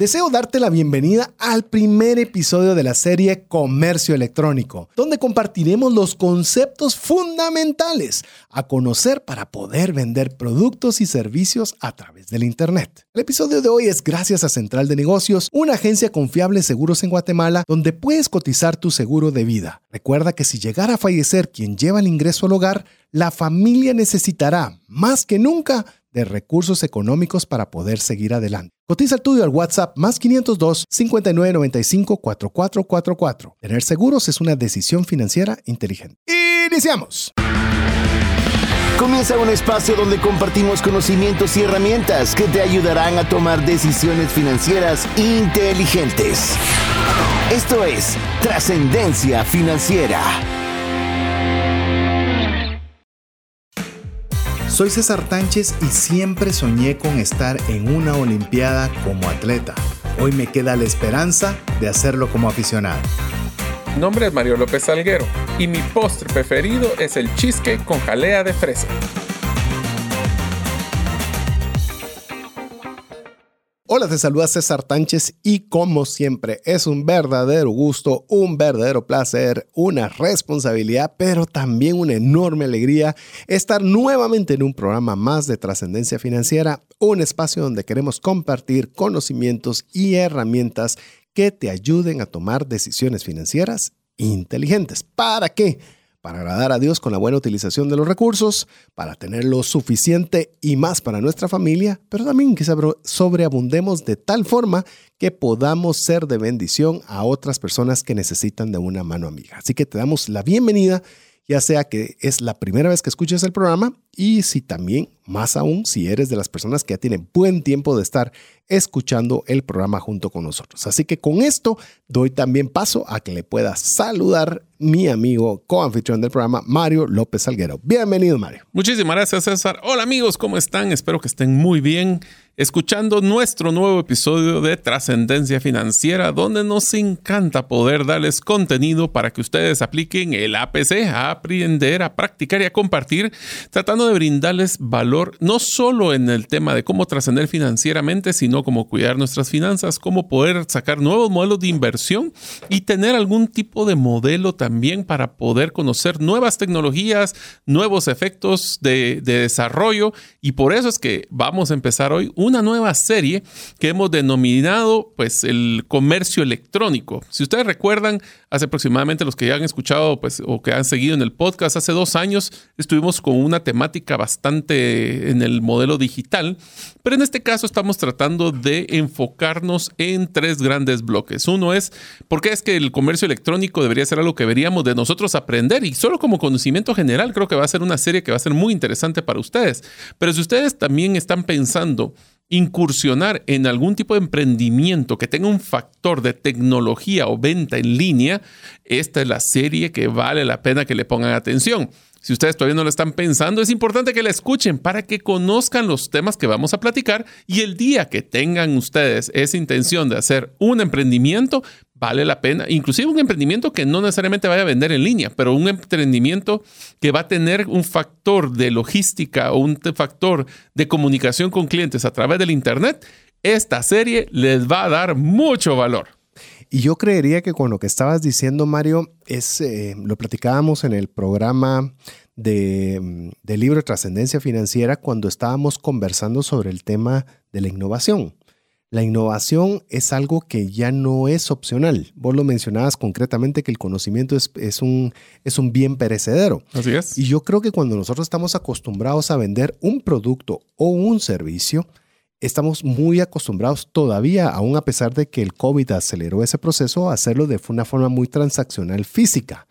Deseo darte la bienvenida al primer episodio de la serie Comercio Electrónico, donde compartiremos los conceptos fundamentales a conocer para poder vender productos y servicios a través del Internet. El episodio de hoy es gracias a Central de Negocios, una agencia confiable de seguros en Guatemala, donde puedes cotizar tu seguro de vida. Recuerda que si llegara a fallecer quien lleva el ingreso al hogar, la familia necesitará, más que nunca, de recursos económicos para poder seguir adelante. Cotiza el tuyo al WhatsApp más 502 5995 4444. Tener seguros es una decisión financiera inteligente. Iniciamos. Comienza un espacio donde compartimos conocimientos y herramientas que te ayudarán a tomar decisiones financieras inteligentes. Esto es Trascendencia Financiera. Soy César Tánchez y siempre soñé con estar en una Olimpiada como atleta. Hoy me queda la esperanza de hacerlo como aficionado. Mi nombre es Mario López Salguero y mi postre preferido es el cheesecake con jalea de fresa. Hola, te saluda César Tánchez y como siempre es un verdadero gusto, un verdadero placer, una responsabilidad, pero también una enorme alegría estar nuevamente en un programa más de trascendencia financiera, un espacio donde queremos compartir conocimientos y herramientas que te ayuden a tomar decisiones financieras inteligentes. ¿Para qué? Para agradar a Dios con la buena utilización de los recursos, para tener lo suficiente y más para nuestra familia, pero también que sobreabundemos de tal forma que podamos ser de bendición a otras personas que necesitan de una mano amiga. Así que te damos la bienvenida ya sea que es la primera vez que escuches el programa y si también, más aún, si eres de las personas que ya tienen buen tiempo de estar escuchando el programa junto con nosotros. Así que con esto doy también paso a que le pueda saludar mi amigo coanfitrión del programa, Mario López Salguero. Bienvenido, Mario. Muchísimas gracias, César. Hola amigos, ¿cómo están? Espero que estén muy bien escuchando nuestro nuevo episodio de Trascendencia Financiera, donde nos encanta poder darles contenido para que ustedes apliquen el APC a aprender, a practicar y a compartir, tratando de brindarles valor no solo en el tema de cómo trascender financieramente, sino cómo cuidar nuestras finanzas, cómo poder sacar nuevos modelos de inversión y tener algún tipo de modelo también para poder conocer nuevas tecnologías, nuevos efectos de, de desarrollo. Y por eso es que vamos a empezar hoy un una nueva serie que hemos denominado pues el comercio electrónico. Si ustedes recuerdan, hace aproximadamente los que ya han escuchado pues o que han seguido en el podcast, hace dos años estuvimos con una temática bastante en el modelo digital, pero en este caso estamos tratando de enfocarnos en tres grandes bloques. Uno es, ¿por qué es que el comercio electrónico debería ser algo que deberíamos de nosotros aprender? Y solo como conocimiento general creo que va a ser una serie que va a ser muy interesante para ustedes. Pero si ustedes también están pensando incursionar en algún tipo de emprendimiento que tenga un factor de tecnología o venta en línea, esta es la serie que vale la pena que le pongan atención. Si ustedes todavía no lo están pensando, es importante que la escuchen para que conozcan los temas que vamos a platicar y el día que tengan ustedes esa intención de hacer un emprendimiento, vale la pena, inclusive un emprendimiento que no necesariamente vaya a vender en línea, pero un emprendimiento que va a tener un factor de logística o un factor de comunicación con clientes a través del Internet, esta serie les va a dar mucho valor. Y yo creería que con lo que estabas diciendo, Mario, es, eh, lo platicábamos en el programa de, de libro Trascendencia Financiera cuando estábamos conversando sobre el tema de la innovación. La innovación es algo que ya no es opcional. Vos lo mencionabas concretamente que el conocimiento es, es, un, es un bien perecedero. Así es. Y yo creo que cuando nosotros estamos acostumbrados a vender un producto o un servicio, estamos muy acostumbrados todavía, aún a pesar de que el COVID aceleró ese proceso, a hacerlo de una forma muy transaccional física.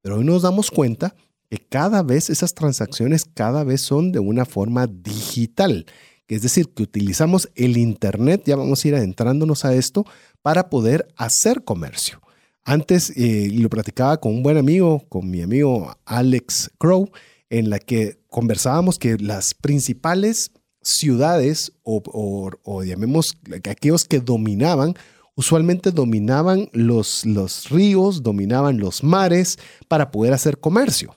Pero hoy nos damos cuenta que cada vez esas transacciones cada vez son de una forma digital es decir, que utilizamos el Internet, ya vamos a ir adentrándonos a esto, para poder hacer comercio. Antes eh, lo platicaba con un buen amigo, con mi amigo Alex Crow, en la que conversábamos que las principales ciudades o, o, llamemos aquellos que dominaban, usualmente dominaban los, los ríos, dominaban los mares para poder hacer comercio.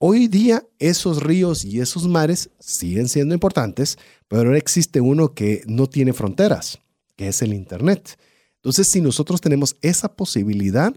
Hoy día esos ríos y esos mares siguen siendo importantes, pero ahora existe uno que no tiene fronteras, que es el Internet. Entonces, si nosotros tenemos esa posibilidad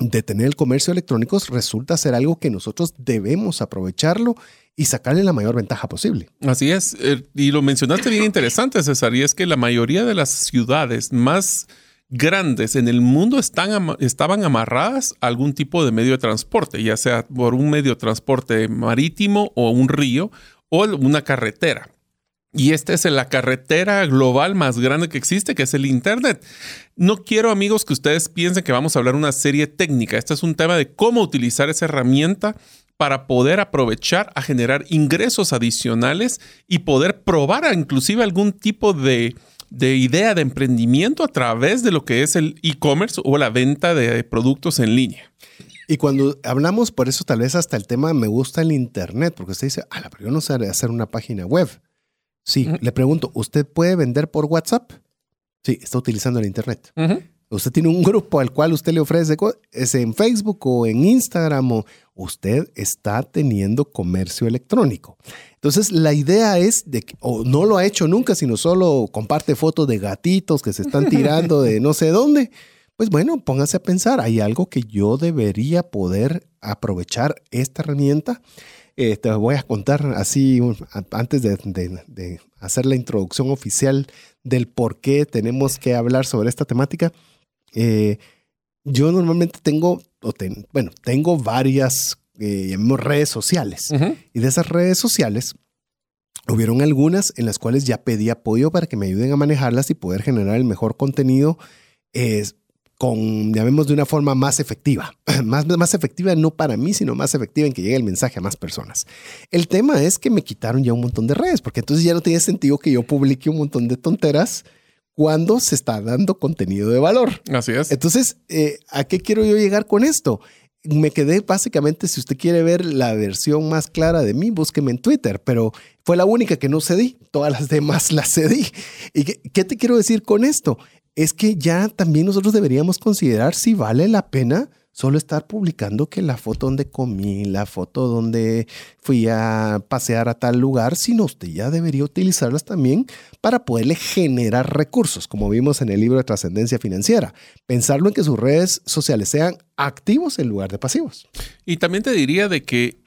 de tener el comercio electrónico, resulta ser algo que nosotros debemos aprovecharlo y sacarle la mayor ventaja posible. Así es. Eh, y lo mencionaste bien interesante, César, y es que la mayoría de las ciudades más grandes en el mundo están, estaban amarradas a algún tipo de medio de transporte, ya sea por un medio de transporte marítimo o un río o una carretera. Y esta es la carretera global más grande que existe, que es el Internet. No quiero, amigos, que ustedes piensen que vamos a hablar una serie técnica. Este es un tema de cómo utilizar esa herramienta para poder aprovechar a generar ingresos adicionales y poder probar inclusive algún tipo de, de idea de emprendimiento a través de lo que es el e-commerce o la venta de productos en línea. Y cuando hablamos, por eso tal vez hasta el tema me gusta el Internet, porque usted dice, ah, pero yo no sé hacer una página web. Sí, le pregunto, ¿usted puede vender por WhatsApp? Sí, está utilizando el Internet. Usted tiene un grupo al cual usted le ofrece, es en Facebook o en Instagram, o usted está teniendo comercio electrónico. Entonces, la idea es de que, o no lo ha hecho nunca, sino solo comparte fotos de gatitos que se están tirando de no sé dónde. Pues bueno, póngase a pensar, hay algo que yo debería poder aprovechar esta herramienta eh, te voy a contar así antes de, hacer la introducción oficial del por qué tenemos que hablar sobre esta temática. Eh, yo normalmente tengo, bueno, tengo varias eh, redes sociales y de esas redes sociales hubieron algunas en las cuales ya pedí apoyo para que me ayuden a manejarlas y poder generar el mejor contenido con, llamemos de una forma más efectiva. Más, más efectiva no para mí, sino más efectiva en que llegue el mensaje a más personas. El tema es que me quitaron ya un montón de redes, porque entonces ya no tiene sentido que yo publique un montón de tonteras cuando se está dando contenido de valor. Así es. Entonces, eh, ¿a qué quiero yo llegar con esto? Me quedé básicamente, si usted quiere ver la versión más clara de mí, búsqueme en Twitter, pero fue la única que no cedí, todas las demás las cedí. ¿Y qué te quiero decir con esto? es que ya también nosotros deberíamos considerar si vale la pena solo estar publicando que la foto donde comí, la foto donde fui a pasear a tal lugar, sino usted ya debería utilizarlas también para poderle generar recursos, como vimos en el libro de trascendencia financiera. Pensarlo en que sus redes sociales sean activos en lugar de pasivos. Y también te diría de que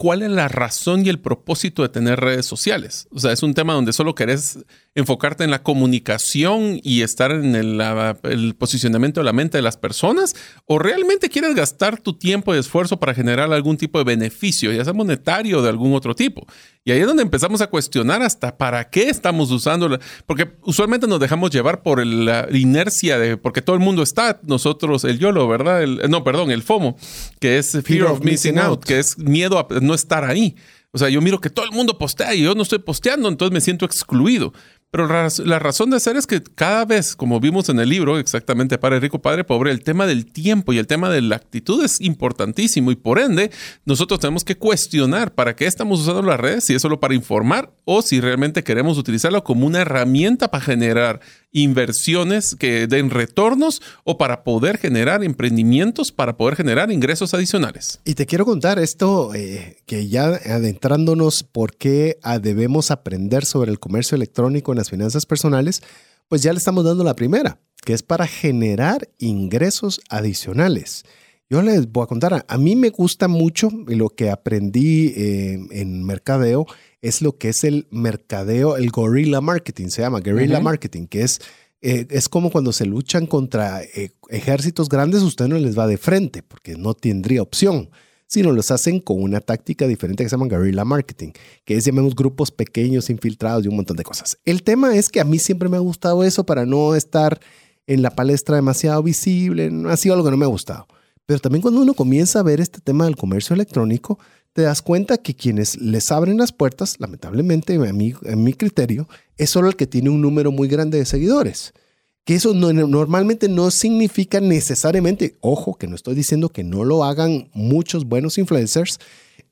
cuál es la razón y el propósito de tener redes sociales. O sea, es un tema donde solo querés enfocarte en la comunicación y estar en el, posicionamiento de la mente de las personas o realmente quieres gastar tu tiempo y esfuerzo para generar algún tipo de beneficio, ya sea monetario o de algún otro tipo. Y ahí es donde empezamos a cuestionar hasta para qué estamos usando, porque usualmente nos dejamos llevar por la inercia de, porque todo el mundo está, nosotros, el YOLO, ¿verdad? no, perdón, el FOMO, que es Fear, of, Missing out, que es miedo a no estar ahí. O sea, yo miro que todo el mundo postea y yo no estoy posteando, entonces me siento excluido. Pero la razón de ser es que cada vez, como vimos en el libro, exactamente Padre Rico, Padre Pobre, el tema del tiempo y el tema de la actitud es importantísimo y por ende nosotros tenemos que cuestionar para qué estamos usando las redes, si es solo para informar o si realmente queremos utilizarlo como una herramienta para generar inversiones que den retornos o para poder generar emprendimientos, para poder generar ingresos adicionales. Y te quiero contar esto, eh, que ya adentrándonos por qué debemos aprender sobre el comercio electrónico en las finanzas personales, pues ya le estamos dando la primera, que es para generar ingresos adicionales. Yo les voy a contar, a mí me gusta mucho lo que aprendí eh, en mercadeo es lo que es el mercadeo, el guerrilla marketing, se llama guerrilla marketing, que es, eh, es como cuando se luchan contra eh, ejércitos grandes, usted no les va de frente porque no tendría opción, sino los hacen con una táctica diferente que se llama guerrilla marketing, que es, llamemos, grupos pequeños, infiltrados y un montón de cosas. El tema es que a mí siempre me ha gustado eso para no estar en la palestra demasiado visible, ha sido algo que no me ha gustado. Pero también cuando uno comienza a ver este tema del comercio electrónico, te das cuenta que quienes les abren las puertas, lamentablemente, a mi, en mi criterio, es solo el que tiene un número muy grande de seguidores. Que eso normalmente no significa necesariamente, ojo, que no estoy diciendo que no lo hagan muchos buenos influencers,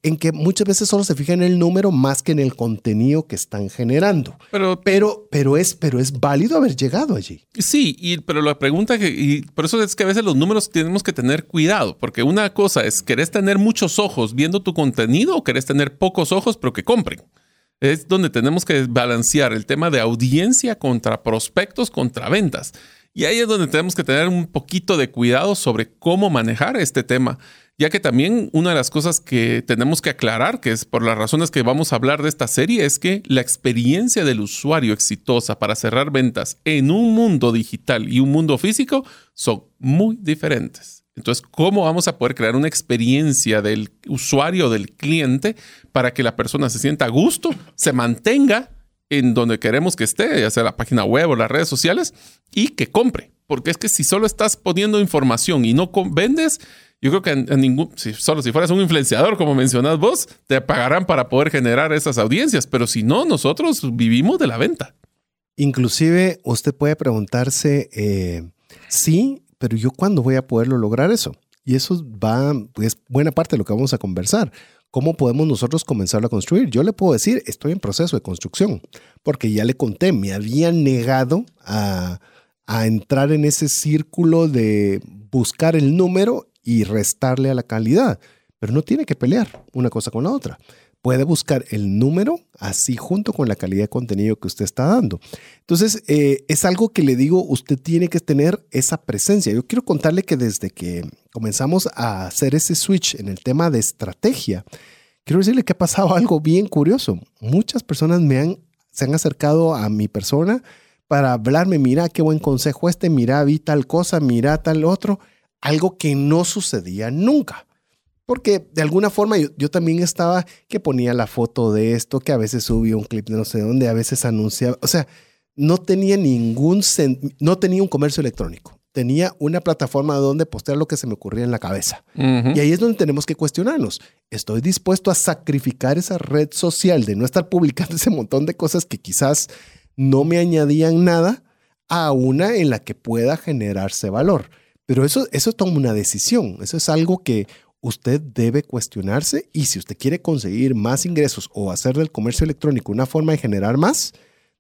en que muchas veces solo se fijan en el número más que en el contenido que están generando. Pero, pero, pero, es, pero es válido haber llegado allí. Sí, y, pero la pregunta que, y por eso es que a veces los números tenemos que tener cuidado, porque una cosa es, ¿querés tener muchos ojos viendo tu contenido o querés tener pocos ojos pero que compren? Es donde tenemos que balancear el tema de audiencia contra prospectos, contra ventas. Y ahí es donde tenemos que tener un poquito de cuidado sobre cómo manejar este tema, ya que también una de las cosas que tenemos que aclarar, que es por las razones que vamos a hablar de esta serie, es que la experiencia del usuario exitosa para cerrar ventas en un mundo digital y un mundo físico son muy diferentes. Entonces, ¿cómo vamos a poder crear una experiencia del usuario, del cliente, para que la persona se sienta a gusto, se mantenga en donde queremos que esté, ya sea la página web o las redes sociales, y que compre. Porque es que si solo estás poniendo información y no vendes, yo creo que en, ningún, si solo si fueras un influenciador, como mencionas vos, te pagarán para poder generar esas audiencias. Pero si no, nosotros vivimos de la venta. Inclusive usted puede preguntarse, eh, sí, pero yo cuándo voy a poderlo lograr eso? Y eso es buena parte de lo que vamos a conversar. ¿Cómo podemos nosotros comenzar a construir? Yo le puedo decir, estoy en proceso de construcción, porque ya le conté, me había negado a, entrar en ese círculo de buscar el número y restarle a la calidad, pero no tiene que pelear una cosa con la otra puede buscar el número así junto con la calidad de contenido que usted está dando. Entonces, eh, es algo que le digo, usted tiene que tener esa presencia. Yo quiero contarle que desde que comenzamos a hacer ese switch en el tema de estrategia, quiero decirle que ha pasado algo bien curioso. Muchas personas me han, se han acercado a mi persona para hablarme, mira qué buen consejo este, mira, vi tal cosa, mira tal otro, algo que no sucedía nunca. Porque de alguna forma yo, también estaba que ponía la foto de esto, que a veces subía un clip de no sé dónde, a veces anunciaba. O sea, no tenía ningún, no tenía un comercio electrónico. Tenía una plataforma donde postear lo que se me ocurría en la cabeza. Y ahí es donde tenemos que cuestionarnos. ¿Estoy dispuesto a sacrificar esa red social de no estar publicando ese montón de cosas que quizás no me añadían nada a una en la que pueda generarse valor? Pero eso, eso toma una decisión. Eso es algo que usted debe cuestionarse y si usted quiere conseguir más ingresos o hacer del comercio electrónico una forma de generar más,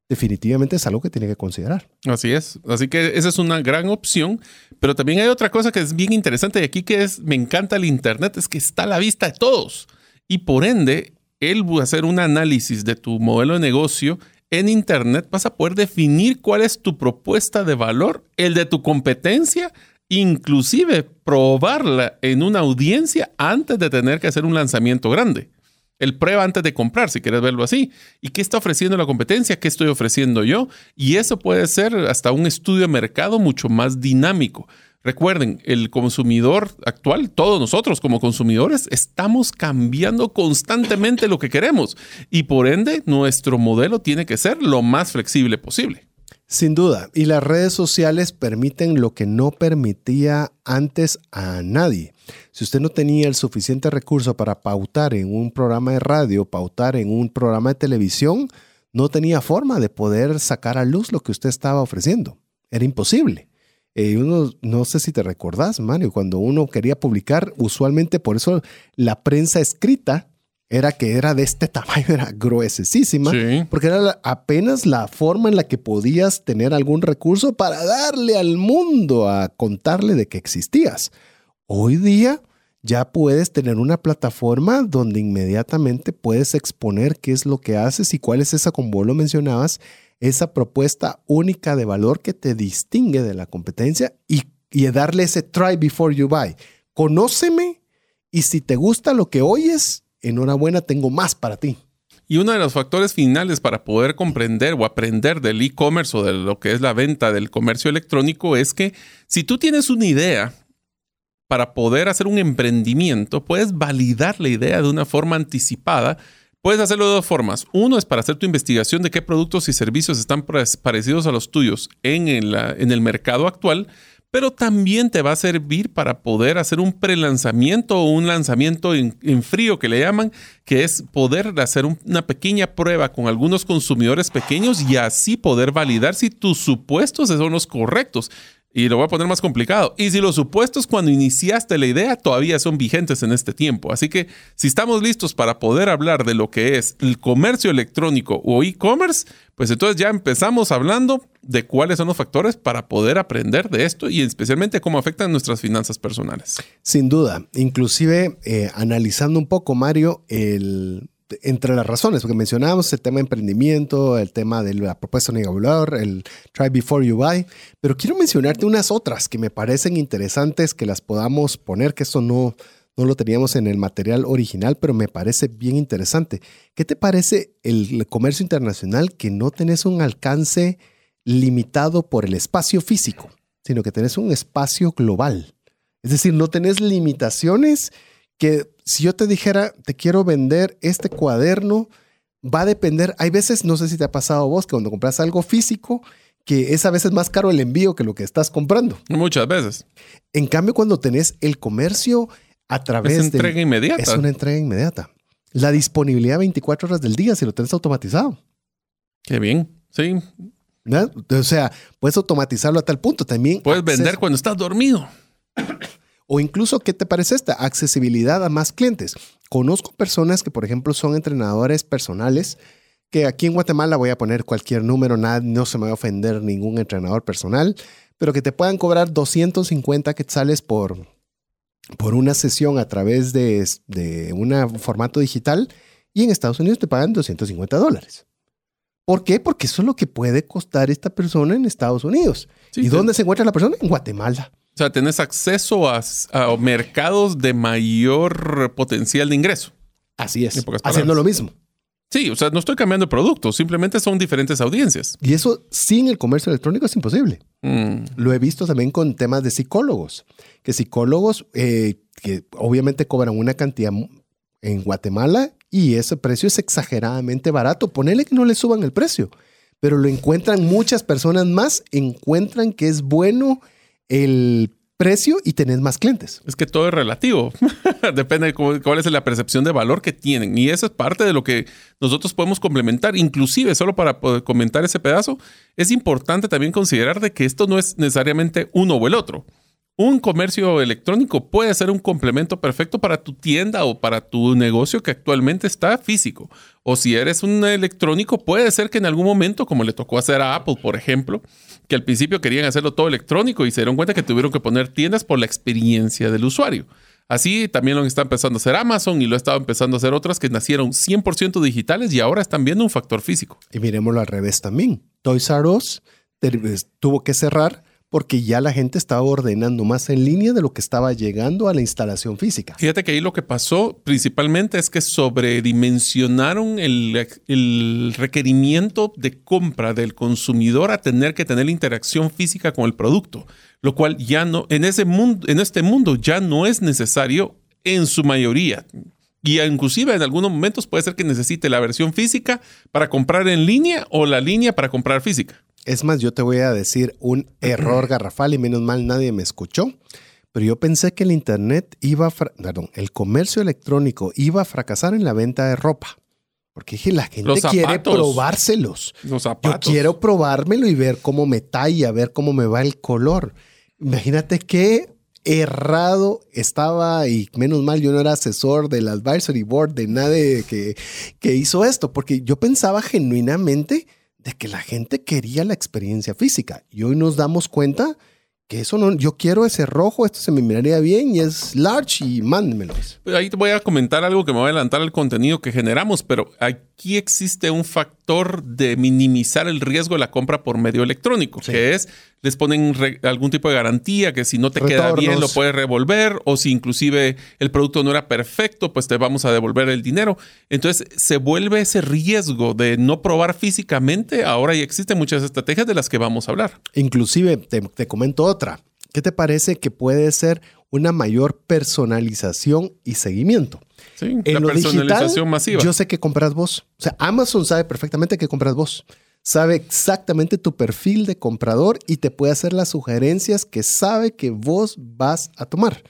definitivamente es algo que tiene que considerar. Así es. Así que esa es una gran opción. Pero también hay otra cosa que es bien interesante y aquí que es, me encanta el Internet, es que está a la vista de todos. Y por ende, él va a hacer un análisis de tu modelo de negocio en Internet, vas a poder definir cuál es tu propuesta de valor, el de tu competencia inclusive probarla en una audiencia antes de tener que hacer un lanzamiento grande. El prueba antes de comprar, si quieres verlo así. ¿Y qué está ofreciendo la competencia? ¿Qué estoy ofreciendo yo? Y eso puede ser hasta un estudio de mercado mucho más dinámico. Recuerden, el consumidor actual, todos nosotros como consumidores, estamos cambiando constantemente lo que queremos y por ende nuestro modelo tiene que ser lo más flexible posible. Sin duda, y las redes sociales permiten lo que no permitía antes a nadie. Si usted no tenía el suficiente recurso para pautar en un programa de radio, pautar en un programa de televisión, no tenía forma de poder sacar a luz lo que usted estaba ofreciendo. Era imposible. Eh, uno, no sé si te recordás, Mario, cuando uno quería publicar, usualmente por eso la prensa escrita era que era de este tamaño, era gruesísima, porque era apenas la forma en la que podías tener algún recurso para darle al mundo a contarle de que existías. Hoy día ya puedes tener una plataforma donde inmediatamente puedes exponer qué es lo que haces y cuál es esa, como vos lo mencionabas, esa propuesta única de valor que te distingue de la competencia y, y darle ese try before you buy. Conóceme y si te gusta lo que oyes, enhorabuena, tengo más para ti. Y uno de los factores finales para poder comprender o aprender del e-commerce o de lo que es la venta del comercio electrónico es que si tú tienes una idea para poder hacer un emprendimiento, puedes validar la idea de una forma anticipada. Puedes hacerlo de dos formas. Uno es para hacer tu investigación de qué productos y servicios están parecidos a los tuyos en el, en el mercado actual pero también te va a servir para poder hacer un prelanzamiento o un lanzamiento en, frío que le llaman, que es poder hacer una pequeña prueba con algunos consumidores pequeños y así poder validar si tus supuestos son los correctos. Y lo voy a poner más complicado. Y si los supuestos cuando iniciaste la idea todavía son vigentes en este tiempo. Así que si estamos listos para poder hablar de lo que es el comercio electrónico o e-commerce, pues entonces ya empezamos hablando de cuáles son los factores para poder aprender de esto y especialmente cómo afectan nuestras finanzas personales. Sin duda. Inclusive eh, analizando un poco, Mario, el entre las razones, porque mencionábamos el tema de emprendimiento, el tema de la propuesta negociador, el try before you buy, pero quiero mencionarte unas otras que me parecen interesantes que las podamos poner, que esto no, no lo teníamos en el material original, pero me parece bien interesante. ¿Qué te parece el comercio internacional que no tenés un alcance limitado por el espacio físico, sino que tenés un espacio global? Es decir, no tenés limitaciones que si yo te dijera, te quiero vender este cuaderno, va a depender, hay veces, no sé si te ha pasado a vos, que cuando compras algo físico, que es a veces más caro el envío que lo que estás comprando. Muchas veces. En cambio, cuando tenés el comercio a través de... Es entrega inmediata. Es una entrega inmediata. La disponibilidad 24 horas del día si lo tenés automatizado. Qué bien, sí. O sea, puedes automatizarlo a tal punto también. Puedes vender cuando estás dormido. O incluso, ¿qué te parece esta? Accesibilidad a más clientes. Conozco personas que, por ejemplo, son entrenadores personales, que aquí en Guatemala voy a poner cualquier número, nada, no se me va a ofender ningún entrenador personal, pero que te puedan cobrar 250 quetzales por, por una sesión a través de, de un formato digital y en Estados Unidos te pagan 250 dólares. ¿Por qué? Porque eso es lo que puede costar esta persona en Estados Unidos. ¿Y dónde se encuentra la persona? En Guatemala. O sea, tenés acceso a, mercados de mayor potencial de ingreso. Así es. Haciendo lo mismo. Sí, o sea, no estoy cambiando de producto, simplemente son diferentes audiencias. Y eso sin el comercio electrónico es imposible. Mm. Lo he visto también con temas de psicólogos, que psicólogos eh, que obviamente cobran una cantidad en Guatemala y ese precio es exageradamente barato. Ponele que no le suban el precio, pero lo encuentran muchas personas más, encuentran que es bueno el precio y tenés más clientes. Es que todo es relativo. Depende de cuál es la percepción de valor que tienen. Y eso es parte de lo que nosotros podemos complementar. Inclusive, solo para poder comentar ese pedazo, es importante también considerar de que esto no es necesariamente uno o el otro. Un comercio electrónico puede ser un complemento perfecto para tu tienda o para tu negocio que actualmente está físico. O si eres un electrónico, puede ser que en algún momento, como le tocó hacer a Apple, por ejemplo, que al principio querían hacerlo todo electrónico y se dieron cuenta que tuvieron que poner tiendas por la experiencia del usuario. Así también lo está empezando a hacer Amazon y lo ha estado empezando a hacer otras que nacieron 100% digitales y ahora están viendo un factor físico. Y miremoslo al revés también. Toys R Us tuvo que cerrar porque ya la gente estaba ordenando más en línea de lo que estaba llegando a la instalación física. Fíjate que ahí lo que pasó principalmente es que sobredimensionaron el, el requerimiento de compra del consumidor a tener que tener interacción física con el producto, lo cual ya no, en, ese mundo, en este mundo ya no es necesario en su mayoría. Y inclusive en algunos momentos puede ser que necesite la versión física para comprar en línea o la línea para comprar física. Es más, yo te voy a decir un error garrafal y menos mal nadie me escuchó. Pero yo pensé que el Internet iba a, perdón, el comercio electrónico iba a fracasar en la venta de ropa. Porque dije, la gente quiere probárselos. Los Yo quiero probármelo y ver cómo me talla, ver cómo me va el color. Imagínate qué errado estaba y menos mal yo no era asesor del advisory board de nadie que, que hizo esto, porque yo pensaba genuinamente de que la gente quería la experiencia física. Y hoy nos damos cuenta que eso no, yo quiero ese rojo, esto se me miraría bien y es large y mándemelo. Ahí te voy a comentar algo que me va a adelantar al contenido que generamos, pero aquí existe un factor de minimizar el riesgo de la compra por medio electrónico, que es les ponen algún tipo de garantía que si no te queda bien lo puedes revolver o si inclusive el producto no era perfecto, pues te vamos a devolver el dinero. Entonces se vuelve ese riesgo de no probar físicamente. Ahora ya existen muchas estrategias de las que vamos a hablar. Inclusive te, te comento otra. ¿Qué te parece que puede ser una mayor personalización y seguimiento? Sí, la personalización masiva. Yo sé que compras vos. O sea, Amazon sabe perfectamente que compras vos sabe exactamente tu perfil de comprador y te puede hacer las sugerencias que sabe que vos vas a tomar.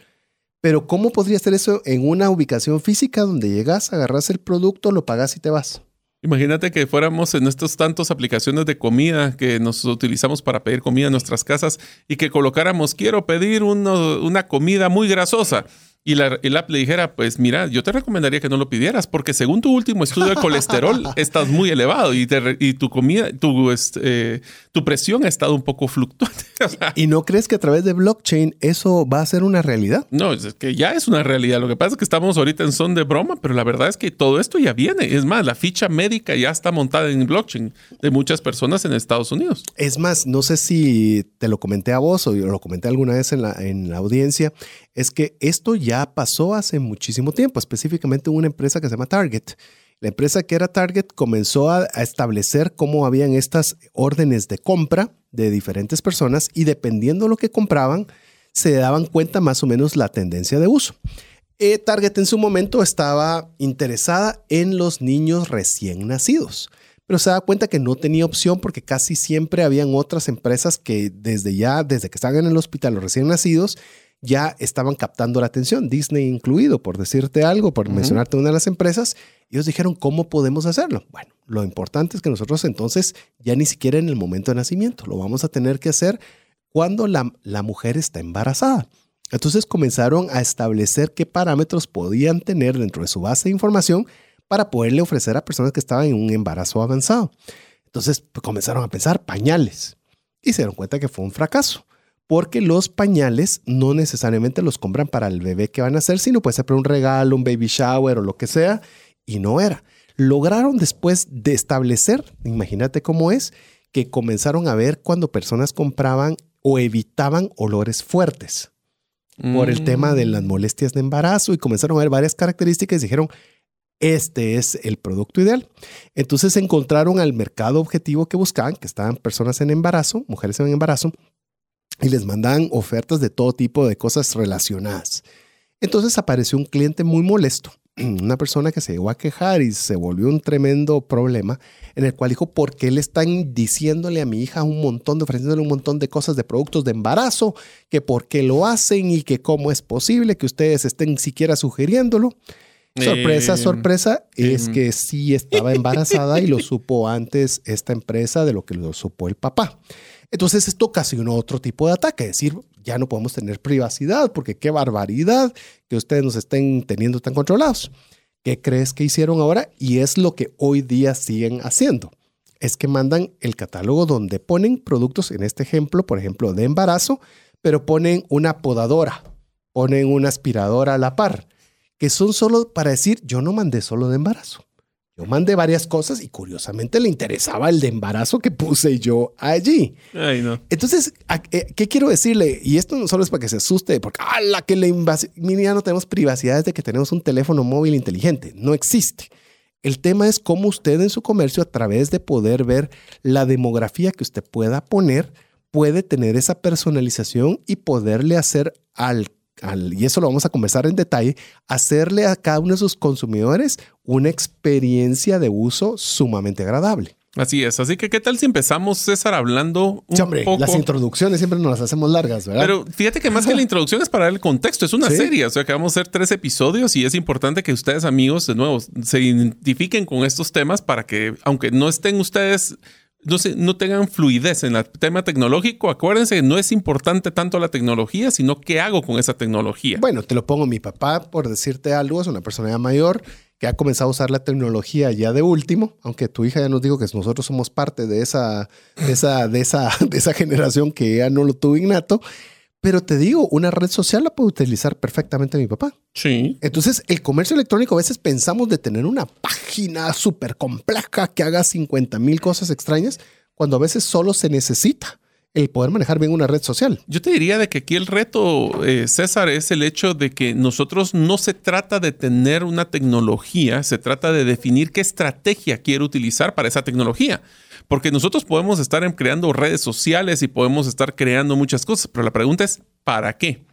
Pero ¿cómo podría hacer eso en una ubicación física donde llegas, agarras el producto, lo pagas y te vas? Imagínate que fuéramos en estos tantos aplicaciones de comida que nos utilizamos para pedir comida en nuestras casas y que colocáramos, quiero pedir una comida muy grasosa y la, app le dijera, pues mira, yo te recomendaría que no lo pidieras porque según tu último estudio de colesterol estás muy elevado y, y tu comida, tu, este, tu presión ha estado un poco fluctuante. ¿Y no crees que a través de blockchain eso va a ser una realidad? No, es que ya es una realidad. Lo que pasa es que estamos ahorita en son de broma, pero la verdad es que todo esto ya viene. Es más, la ficha médica ya está montada en blockchain de muchas personas en Estados Unidos. Es más, no sé si te lo comenté a vos o lo comenté alguna vez en la, en la audiencia, es que esto ya pasó hace muchísimo tiempo, específicamente en una empresa que se llama Target. La empresa que era Target comenzó a, establecer cómo habían estas órdenes de compra de diferentes personas y dependiendo de lo que compraban, se daban cuenta más o menos la tendencia de uso. Eh, Target en su momento estaba interesada en los niños recién nacidos, pero se da cuenta que no tenía opción porque casi siempre habían otras empresas que desde ya, desde que estaban en el hospital los recién nacidos, ya estaban captando la atención, Disney incluido, por decirte algo, por mencionarte una de las empresas. Ellos dijeron, ¿cómo podemos hacerlo? Bueno, lo importante es que nosotros entonces ya ni siquiera en el momento de nacimiento, lo vamos a tener que hacer cuando la, la mujer está embarazada. Entonces comenzaron a establecer qué parámetros podían tener dentro de su base de información para poderle ofrecer a personas que estaban en un embarazo avanzado. Entonces pues, comenzaron a pensar pañales y se dieron cuenta que fue un fracaso porque los pañales no necesariamente los compran para el bebé que van a hacer, sino puede ser para un regalo, un baby shower o lo que sea, y no era. Lograron después de establecer, imagínate cómo es, que comenzaron a ver cuando personas compraban o evitaban olores fuertes por el tema de las mm. molestias de embarazo y comenzaron a ver varias características y dijeron, este es el producto ideal. Entonces encontraron al mercado objetivo que buscaban, que estaban personas en embarazo, mujeres en embarazo, y les mandaban ofertas de todo tipo de cosas relacionadas. Entonces apareció un cliente muy molesto, una persona que se llegó a quejar y se volvió un tremendo problema, en el cual dijo, ¿por qué le están diciéndole a mi hija un montón, de, ofreciéndole un montón de cosas de productos de embarazo, que por qué lo hacen y que cómo es posible que ustedes estén siquiera sugiriéndolo? Sorpresa, sorpresa, es que sí estaba embarazada y lo supo antes esta empresa de lo que lo supo el papá. Entonces esto ocasionó otro tipo de ataque, es decir, ya no podemos tener privacidad porque qué barbaridad que ustedes nos estén teniendo tan controlados. ¿Qué crees que hicieron ahora? Y es lo que hoy día siguen haciendo. Es que mandan el catálogo donde ponen productos, en este ejemplo, por ejemplo, de embarazo, pero ponen una podadora, ponen una aspiradora a la par, que son solo para decir, yo no mandé solo de embarazo. Yo mandé varias cosas y curiosamente le interesaba el de embarazo que puse yo allí. Ay, no. Entonces, eh, ¿qué quiero decirle? Y esto no solo es para que se asuste, porque la que le ya no tenemos privacidad desde que tenemos un teléfono móvil inteligente. No existe. El tema es cómo usted en su comercio, a través de poder ver la demografía que usted pueda poner, puede tener esa personalización y poderle hacer al y eso lo vamos a conversar en detalle, hacerle a cada uno de sus consumidores una experiencia de uso sumamente agradable. Así es, así que ¿qué tal si empezamos, César, hablando un hombre, Las introducciones siempre nos las hacemos largas, ¿verdad? Pero fíjate que más que la introducción es para el contexto, es una serie, o sea que vamos a hacer tres episodios y es importante que ustedes, amigos, de nuevo, se identifiquen con estos temas para que, aunque no estén ustedes no, no tengan fluidez en el tema tecnológico, acuérdense que no es importante tanto la tecnología, sino qué hago con esa tecnología. Bueno, te lo pongo mi papá, por decirte algo, es una persona ya mayor que ha comenzado a usar la tecnología ya de último, aunque tu hija ya nos dijo que nosotros somos parte de esa, de esa, de esa, de esa generación que ya no lo tuvo innato. Pero te digo, una red social la puede utilizar perfectamente mi papá. Sí. Entonces, el comercio electrónico a veces pensamos de tener una página súper compleja que haga 50 mil cosas extrañas, cuando a veces solo se necesita el poder manejar bien una red social. Yo te diría de que aquí el reto, eh, César, es el hecho de que nosotros no se trata de tener una tecnología, se trata de definir qué estrategia quiero utilizar para esa tecnología. Porque nosotros podemos estar creando redes sociales y podemos estar creando muchas cosas, pero la pregunta es, ¿para qué?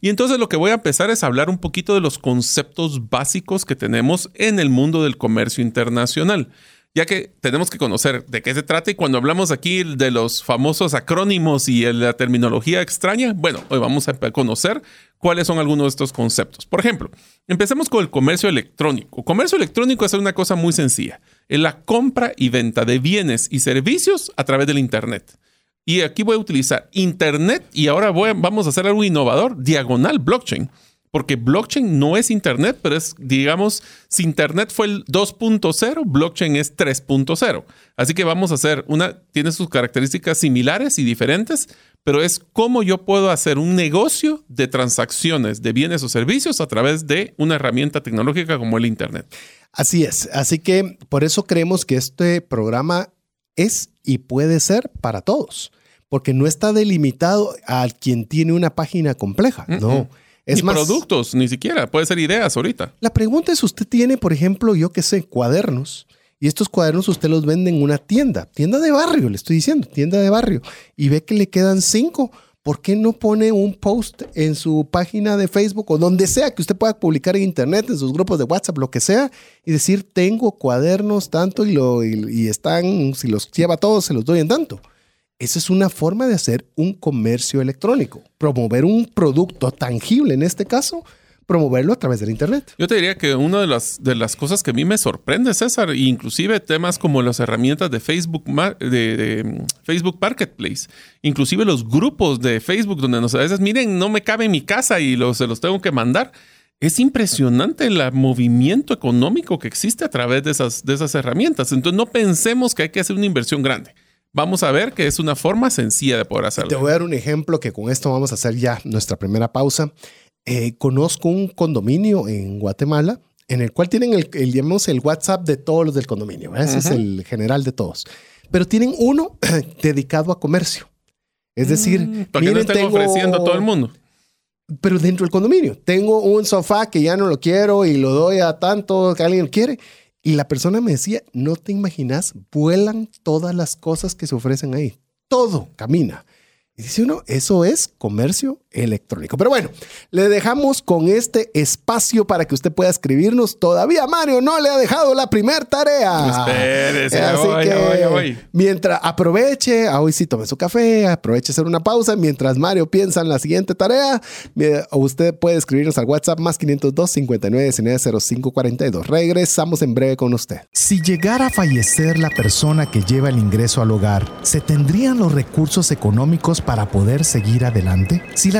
Y entonces lo que voy a empezar es hablar un poquito de los conceptos básicos que tenemos en el mundo del comercio internacional ya que tenemos que conocer de qué se trata y cuando hablamos aquí de los famosos acrónimos y la terminología extraña, bueno, hoy vamos a conocer cuáles son algunos de estos conceptos. Por ejemplo, empecemos con el comercio electrónico. Comercio electrónico es una cosa muy sencilla, es la compra y venta de bienes y servicios a través del Internet. Y aquí voy a utilizar Internet y ahora vamos a hacer algo innovador, diagonal blockchain porque blockchain no es Internet, pero es, digamos, si Internet fue el 2.0, blockchain es 3.0. Así que vamos a hacer una, tiene sus características similares y diferentes, pero es cómo yo puedo hacer un negocio de transacciones de bienes o servicios a través de una herramienta tecnológica como el Internet. Así es, así que por eso creemos que este programa es y puede ser para todos, porque no está delimitado a quien tiene una página compleja, no. Es ni productos, ni siquiera, puede ser ideas ahorita. La pregunta es, usted tiene, por ejemplo, yo qué sé, cuadernos, y estos cuadernos usted los vende en una tienda, tienda de barrio, le estoy diciendo, tienda de barrio, y ve que le quedan cinco. ¿Por qué no pone un post en su página de Facebook o donde sea que usted pueda publicar en Internet, en sus grupos de WhatsApp, lo que sea, y decir, tengo cuadernos tanto y, lo, y están, si los lleva todos, se los doy en tanto? Esa es una forma de hacer un comercio electrónico, promover un producto tangible en este caso, promoverlo a través del Internet. Yo te diría que una de las, de las cosas que a mí me sorprende, César, inclusive temas como las herramientas de Facebook, de, Facebook Marketplace, inclusive los grupos de Facebook donde nos a veces, miren, no me cabe en mi casa y se los tengo que mandar. Es impresionante el movimiento económico que existe a través de esas, de esas herramientas. Entonces no pensemos que hay que hacer una inversión grande. Vamos a ver que es una forma sencilla de poder hacerlo. Te voy a dar un ejemplo que con esto vamos a hacer ya nuestra primera pausa. Eh, conozco un condominio en Guatemala en el cual tienen el, el, el WhatsApp de todos los del condominio. Ese es el general de todos. Pero tienen uno dedicado a comercio. Es decir, mm, porque no están ofreciendo a todo el mundo. Pero dentro del condominio, tengo un sofá que ya no lo quiero y lo doy a tanto que alguien lo quiere. Y la persona me decía, no te imaginas, vuelan todas las cosas que se ofrecen ahí. Todo camina. Y dice uno, eso es comercio electrónico. Pero bueno, le dejamos con este espacio para que usted pueda escribirnos. Todavía Mario no le ha dejado la primera tarea. Espérese, Así que mientras aproveche, ah, hoy sí tome su café, aproveche hacer una pausa. Mientras Mario piensa en la siguiente tarea, usted puede escribirnos al WhatsApp más 502 59 05 42. Regresamos en breve con usted. Si llegara a fallecer la persona que lleva el ingreso al hogar, ¿se tendrían los recursos económicos para poder seguir adelante? Si la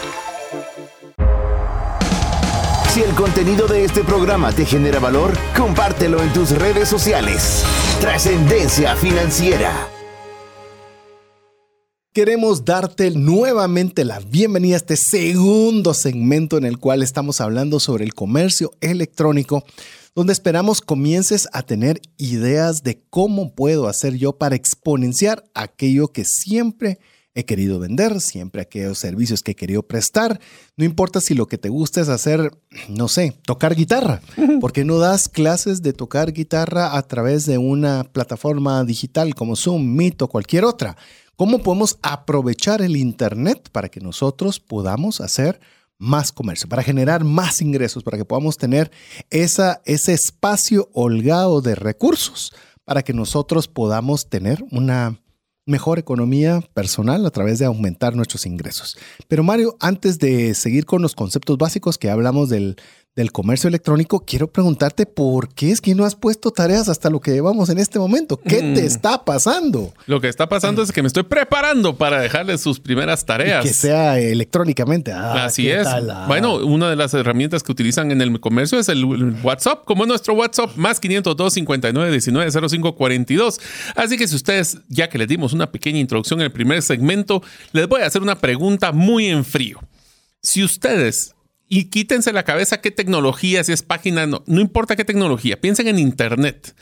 Si el contenido de este programa te genera valor, compártelo en tus redes sociales. Trascendencia financiera. Queremos darte nuevamente la bienvenida a este segundo segmento en el cual estamos hablando sobre el comercio electrónico, donde esperamos comiences a tener ideas de cómo puedo hacer yo para exponenciar aquello que siempre he querido vender, siempre aquellos servicios que he querido prestar. No importa si lo que te gusta es hacer, no sé, tocar guitarra. ¿Por qué no das clases de tocar guitarra a través de una plataforma digital como Zoom, Meet o cualquier otra? ¿Cómo podemos aprovechar el Internet para que nosotros podamos hacer más comercio, para generar más ingresos, para que podamos tener esa, ese espacio holgado de recursos, para que nosotros podamos tener una mejor economía personal a través de aumentar nuestros ingresos. Pero Mario, antes de seguir con los conceptos básicos que hablamos del, del comercio electrónico, quiero preguntarte por qué es que no has puesto tareas hasta lo que llevamos en este momento. ¿Qué te mm. está pasando? Lo que está pasando es que me estoy preparando para dejarles sus primeras tareas. que sea electrónicamente. Ah, Así es. Ah. Bueno, una de las herramientas que utilizan en el comercio es el WhatsApp, como nuestro WhatsApp, más 502 59 19 05 42. Así que si ustedes, ya que les dimos una pequeña introducción en el primer segmento, les voy a hacer una pregunta muy en frío. Si ustedes y quítense la cabeza qué tecnología, si es página, no, no importa qué tecnología, piensen en Internet.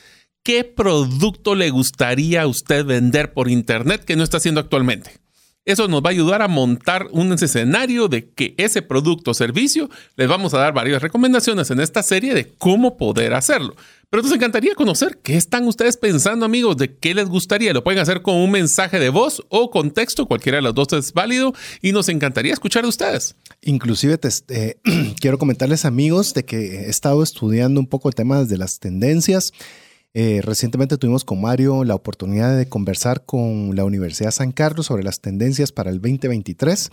¿Qué producto le gustaría a usted vender por Internet que no está haciendo actualmente? Eso nos va a ayudar a montar un escenario de que ese producto o servicio les vamos a dar varias recomendaciones en esta serie de cómo poder hacerlo. Pero nos encantaría conocer qué están ustedes pensando, amigos, de qué les gustaría. Lo pueden hacer con un mensaje de voz o con texto, cualquiera de los dos es válido y nos encantaría escuchar de ustedes. Inclusive te, eh, quiero comentarles, amigos, de que he estado estudiando un poco el tema de las tendencias. Eh, recientemente tuvimos con Mario la oportunidad de conversar con la Universidad San Carlos sobre las tendencias para el 2023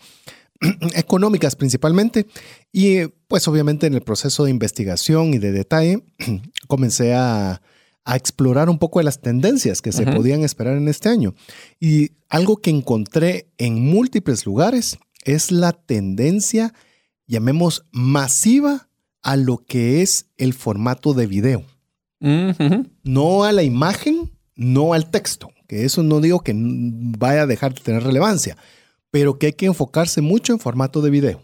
económicas principalmente. Y pues obviamente en el proceso de investigación y de detalle comencé a, explorar un poco de las tendencias que se podían esperar en este año. Y algo que encontré en múltiples lugares es la tendencia, llamemos masiva, a lo que es el formato de video. No a la imagen, no al texto, que eso no digo que vaya a dejar de tener relevancia, pero que hay que enfocarse mucho en formato de video.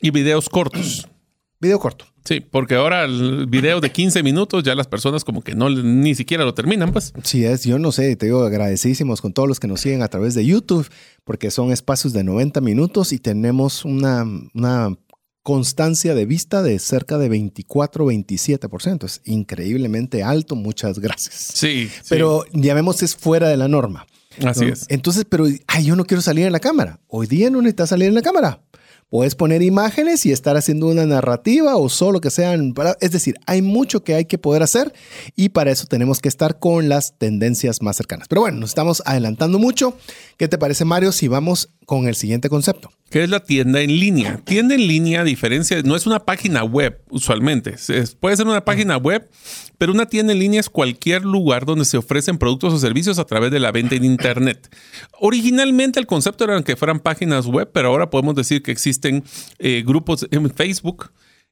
Y videos cortos. Video corto. Sí, porque ahora el video de 15 minutos ya las personas como que no ni siquiera lo terminan, pues. Sí, es, yo no sé, te digo agradecidísimos con todos los que nos siguen a través de YouTube, porque son espacios de 90 minutos y tenemos una, una constancia de vista de cerca de 24, 27%. Es increíblemente alto, muchas gracias. Sí. Pero ya vemos es fuera de la norma. Así es. Entonces, pero, ay, yo no quiero salir en la cámara. Hoy día no necesitas salir en la cámara. Puedes poner imágenes y estar haciendo una narrativa o solo que sean... Es decir, hay mucho que hay que poder hacer y para eso tenemos que estar con las tendencias más cercanas. Pero bueno, nos estamos adelantando mucho. ¿Qué te parece, Mario, si vamos con el siguiente concepto? ¿Qué es la tienda en línea? Tienda en línea, a diferencia, no es una página web usualmente. puede ser una página web, pero una tienda en línea es cualquier lugar donde se ofrecen productos o servicios a través de la venta en Internet. Originalmente el concepto era que fueran páginas web, pero ahora podemos decir que existen eh, grupos en Facebook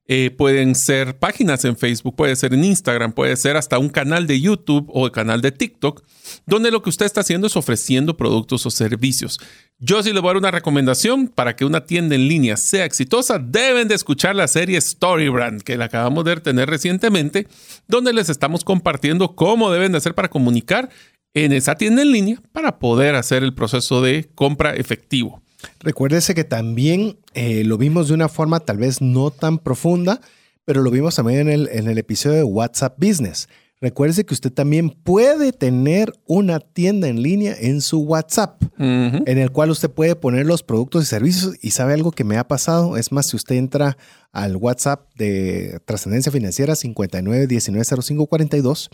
eh, pueden ser páginas en Facebook, puede ser en Instagram, puede ser hasta un canal de YouTube o el canal de TikTok, donde lo que usted está haciendo es ofreciendo productos o servicios. Yo sí le voy a dar una recomendación para que una tienda en línea sea exitosa, deben de escuchar la serie Storybrand que la acabamos de tener recientemente, donde les estamos compartiendo cómo deben de hacer para comunicar en esa tienda en línea para poder hacer el proceso de compra efectivo. Recuérdese que también eh, lo vimos de una forma tal vez no tan profunda, pero lo vimos también en el, en el episodio de WhatsApp Business. Recuérdese que usted también puede tener una tienda en línea en su WhatsApp, en el cual usted puede poner los productos y servicios. Y sabe algo que me ha pasado, es más, si usted entra al WhatsApp de Trascendencia Financiera 59190542,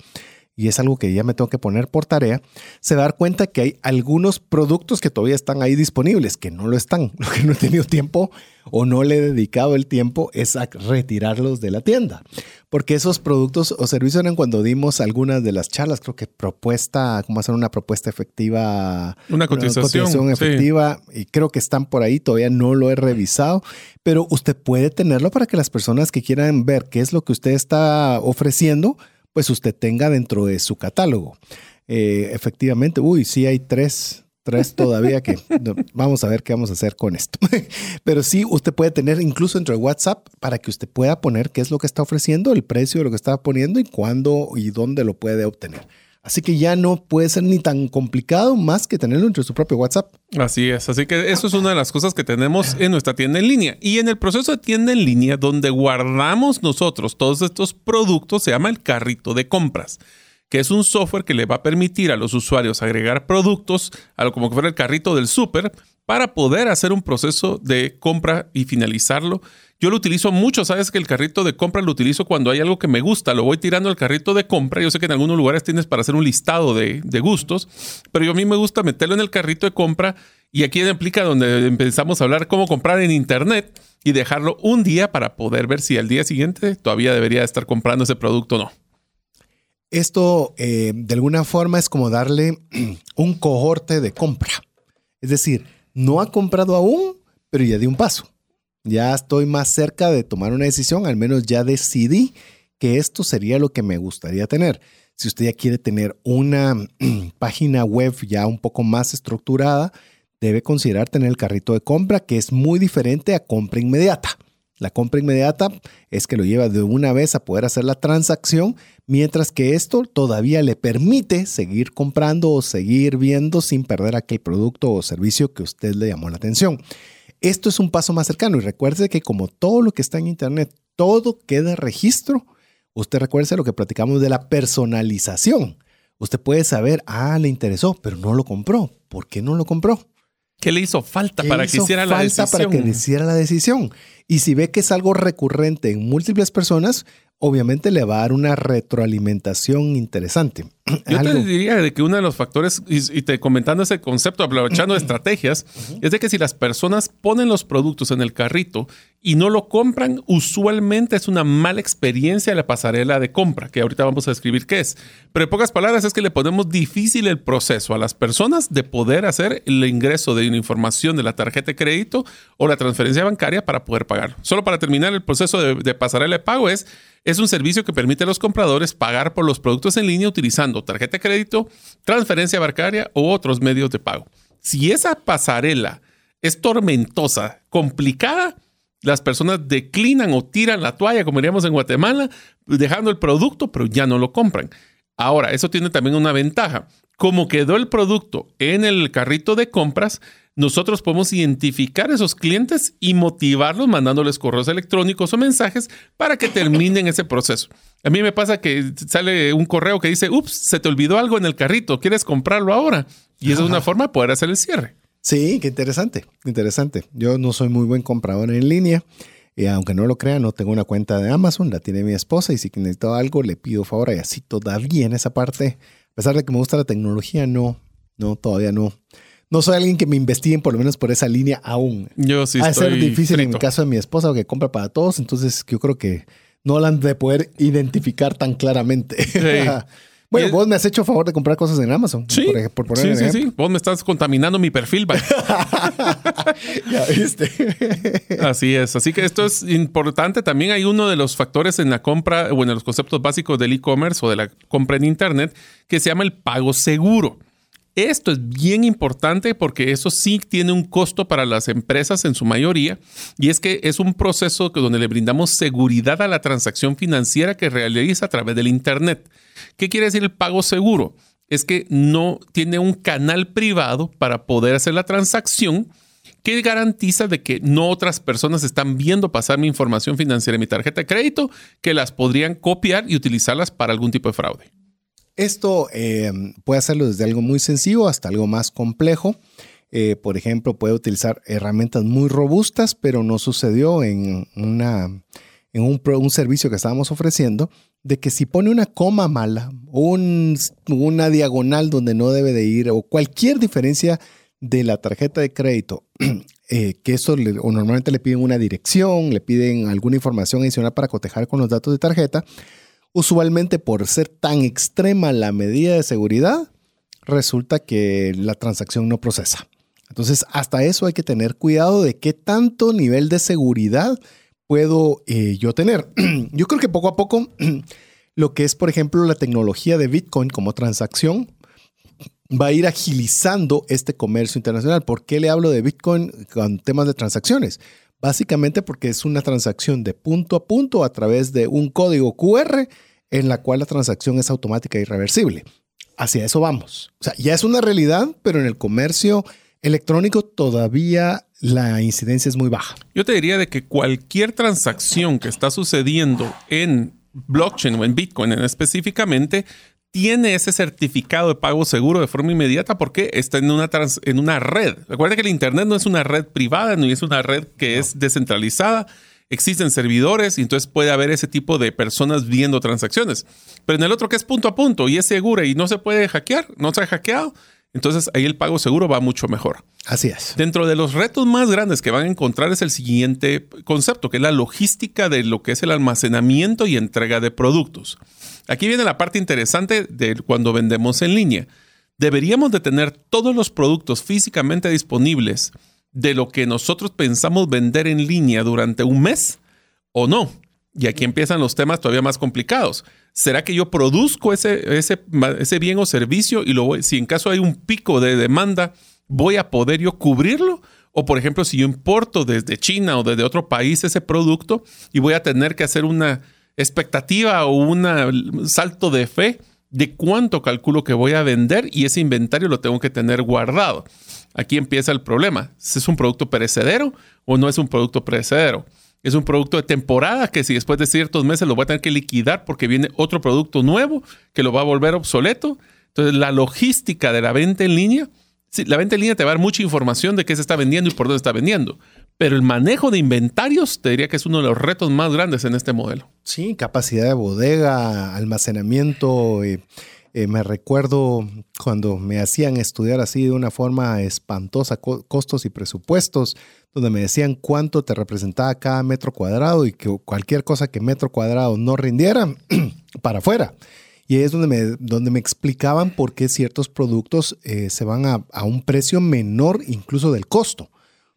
y es algo que ya me tengo que poner por tarea, se va a dar cuenta que hay algunos productos que todavía están ahí disponibles, que no lo están. Lo que no he tenido tiempo o no le he dedicado el tiempo es a retirarlos de la tienda. Porque esos productos o servicios eran cuando dimos algunas de las charlas, creo que propuesta, cómo hacer una propuesta efectiva. Una cotización, efectiva. Y creo que están por ahí, todavía no lo he revisado, pero usted puede tenerlo para que las personas que quieran ver qué es lo que usted está ofreciendo, pues usted tenga dentro de su catálogo. Eh, efectivamente, uy, sí hay tres, tres todavía que vamos a ver qué vamos a hacer con esto. Pero sí, usted puede tener incluso dentro de WhatsApp para que usted pueda poner qué es lo que está ofreciendo, el precio de lo que está poniendo y cuándo y dónde lo puede obtener. Así que ya no puede ser ni tan complicado más que tenerlo entre su propio WhatsApp. Así es, así que eso es una de las cosas que tenemos en nuestra tienda en línea. Y en el proceso de tienda en línea, donde guardamos nosotros todos estos productos, se llama el carrito de compras que es un software que le va a permitir a los usuarios agregar productos a lo como que fuera el carrito del súper para poder hacer un proceso de compra y finalizarlo yo lo utilizo mucho, sabes que el carrito de compra lo utilizo cuando hay algo que me gusta, lo voy tirando al carrito de compra. Yo sé que en algunos lugares tienes para hacer un listado de, gustos, pero yo a mí me gusta meterlo en el carrito de compra y aquí implica donde empezamos a hablar cómo comprar en internet y dejarlo un día para poder ver si al día siguiente todavía debería estar comprando ese producto o no. Esto eh, de alguna forma es como darle un cohorte de compra. Es decir, no ha comprado aún, pero ya dio un paso. Ya estoy más cerca de tomar una decisión, al menos ya decidí que esto sería lo que me gustaría tener. Si usted ya quiere tener una página web ya un poco más estructurada, debe considerar tener el carrito de compra, que es muy diferente a compra inmediata. La compra inmediata es que lo lleva de una vez a poder hacer la transacción, mientras que esto todavía le permite seguir comprando o seguir viendo sin perder aquel producto o servicio que usted le llamó la atención. Esto es un paso más cercano y recuerde que como todo lo que está en Internet, todo queda registro. Usted recuerde lo que platicamos de la personalización. Usted puede saber, ah, le interesó, pero no lo compró. ¿Por qué no lo compró? ¿Qué le hizo falta para que hiciera la decisión? para que hiciera la decisión. Y si ve que es algo recurrente en múltiples personas, obviamente le va a dar una retroalimentación interesante. Yo te diría de que uno de los factores, y, te comentando ese concepto, aprovechando estrategias, es de que si las personas ponen los productos en el carrito y no lo compran, usualmente es una mala experiencia la pasarela de compra, que ahorita vamos a describir qué es. Pero en pocas palabras es que le ponemos difícil el proceso a las personas de poder hacer el ingreso de una información de la tarjeta de crédito o la transferencia bancaria para poder pagar. Solo para terminar el proceso de, de pasarela de pago es es un servicio que permite a los compradores pagar por los productos en línea utilizando tarjeta de crédito, transferencia bancaria u otros medios de pago. Si esa pasarela es tormentosa, complicada, las personas declinan o tiran la toalla, como diríamos en Guatemala, dejando el producto, pero ya no lo compran. Ahora, eso tiene también una ventaja. Como quedó el producto en el carrito de compras, nosotros podemos identificar a esos clientes y motivarlos mandándoles correos electrónicos o mensajes para que terminen ese proceso. A mí me pasa que sale un correo que dice, ups, se te olvidó algo en el carrito, ¿quieres comprarlo ahora? Y esa es una forma de poder hacer el cierre. Sí, qué interesante, interesante. Yo no soy muy buen comprador en línea. Y aunque no lo crea, no tengo una cuenta de Amazon, la tiene mi esposa y si necesito algo le pido favor y así todavía en esa parte, a pesar de que me gusta la tecnología, no, no, todavía no no soy alguien que me investiguen por lo menos por esa línea aún. Yo sí. Va a ser difícil en el caso de mi esposa que compra para todos, entonces yo creo que no la han de poder identificar tan claramente. bueno, vos me has hecho favor de comprar cosas en Amazon. Sí, por, por sí, sí, sí. Vos me estás contaminando mi perfil. ya viste. Así es. Así que esto es importante. También hay uno de los factores en la compra o en los conceptos básicos del e-commerce o de la compra en Internet que se llama el pago seguro. Esto es bien importante porque eso sí tiene un costo para las empresas en su mayoría y es que es un proceso donde le brindamos seguridad a la transacción financiera que realiza a través del Internet. ¿Qué quiere decir el pago seguro? Es que no tiene un canal privado para poder hacer la transacción que garantiza de que no otras personas están viendo pasar mi información financiera en mi tarjeta de crédito que las podrían copiar y utilizarlas para algún tipo de fraude. Esto eh, puede hacerlo desde algo muy sencillo hasta algo más complejo. Eh, por ejemplo, puede utilizar herramientas muy robustas, pero no sucedió en, una, en un, servicio que estábamos ofreciendo, de que si pone una coma mala, un, una diagonal donde no debe de ir, o cualquier diferencia de la tarjeta de crédito, eh, que eso o normalmente le piden una dirección, le piden alguna información adicional para cotejar con los datos de tarjeta, Usualmente por ser tan extrema la medida de seguridad, resulta que la transacción no procesa. Entonces, hasta eso hay que tener cuidado de qué tanto nivel de seguridad puedo eh, yo tener. yo creo que poco a poco lo que es, por ejemplo, la tecnología de Bitcoin como transacción va a ir agilizando este comercio internacional. ¿Por qué le hablo de Bitcoin con temas de transacciones? Básicamente porque es una transacción de punto a punto a través de un código QR en la cual la transacción es automática y reversible. Hacia eso vamos. O sea, ya es una realidad, pero en el comercio electrónico todavía la incidencia es muy baja. Yo te diría de que cualquier transacción que está sucediendo en blockchain o en Bitcoin en específicamente tiene ese certificado de pago seguro de forma inmediata porque está en una, en una red. Recuerda que el Internet no es una red privada, ni es una red que es descentralizada. Existen servidores y entonces puede haber ese tipo de personas viendo transacciones. Pero en el otro que es punto a punto y es seguro y no se puede hackear, no se ha hackeado, entonces ahí el pago seguro va mucho mejor. Así es. Dentro de los retos más grandes que van a encontrar es el siguiente concepto, que es la logística de lo que es el almacenamiento y entrega de productos. Aquí viene la parte interesante de cuando vendemos en línea. Deberíamos de tener todos los productos físicamente disponibles de lo que nosotros pensamos vender en línea durante un mes o no. Y aquí empiezan los temas todavía más complicados. ¿Será que yo produzco ese, ese, bien o servicio y lo si en caso hay un pico de demanda, voy a poder yo cubrirlo? O por ejemplo, si yo importo desde China o desde otro país ese producto y voy a tener que hacer una expectativa o un salto de fe de cuánto calculo que voy a vender y ese inventario lo tengo que tener guardado. Aquí empieza el problema. ¿Es un producto perecedero o no es un producto perecedero? Es un producto de temporada que si después de ciertos meses lo voy a tener que liquidar porque viene otro producto nuevo que lo va a volver obsoleto. Entonces, la logística de la venta en línea, la venta en línea te va a dar mucha información de qué se está vendiendo y por dónde está vendiendo. Pero el manejo de inventarios te diría que es uno de los retos más grandes en este modelo. Sí, capacidad de bodega, almacenamiento. Eh, me recuerdo cuando me hacían estudiar así de una forma espantosa costos y presupuestos, donde me decían cuánto te representaba cada metro cuadrado y que cualquier cosa que metro cuadrado no rindiera, para afuera. Y ahí es donde me, donde me explicaban por qué ciertos productos eh, se van a, a, un precio menor incluso del costo.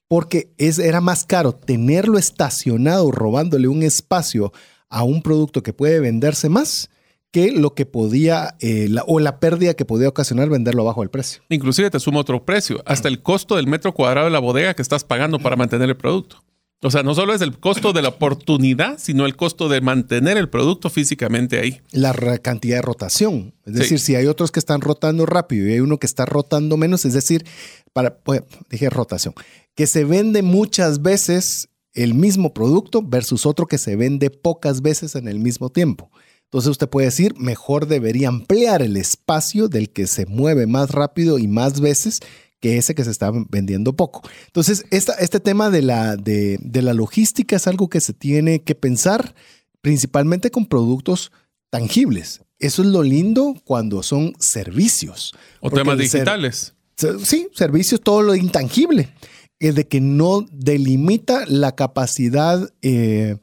Porque es, era más caro tenerlo estacionado robándole un espacio a un producto que puede venderse más que lo que podía eh, o la pérdida que podía ocasionar venderlo bajo el precio. Inclusive te sumo otro precio, hasta el costo del metro cuadrado de la bodega que estás pagando para mantener el producto. O sea, no solo es el costo de la oportunidad, sino el costo de mantener el producto físicamente ahí. La cantidad de rotación. Es decir, si hay otros que están rotando rápido y hay uno que está rotando menos, es decir, para, pues, dije rotación, que se vende muchas veces el mismo producto versus otro que se vende pocas veces en el mismo tiempo. Entonces usted puede decir, mejor debería ampliar el espacio del que se mueve más rápido y más veces que ese que se está vendiendo poco. Entonces, este tema de la, de, la logística es algo que se tiene que pensar principalmente con productos tangibles. Eso es lo lindo cuando son servicios. O temas digitales. sí, servicios, todo lo intangible. Es de que no delimita la capacidad eh,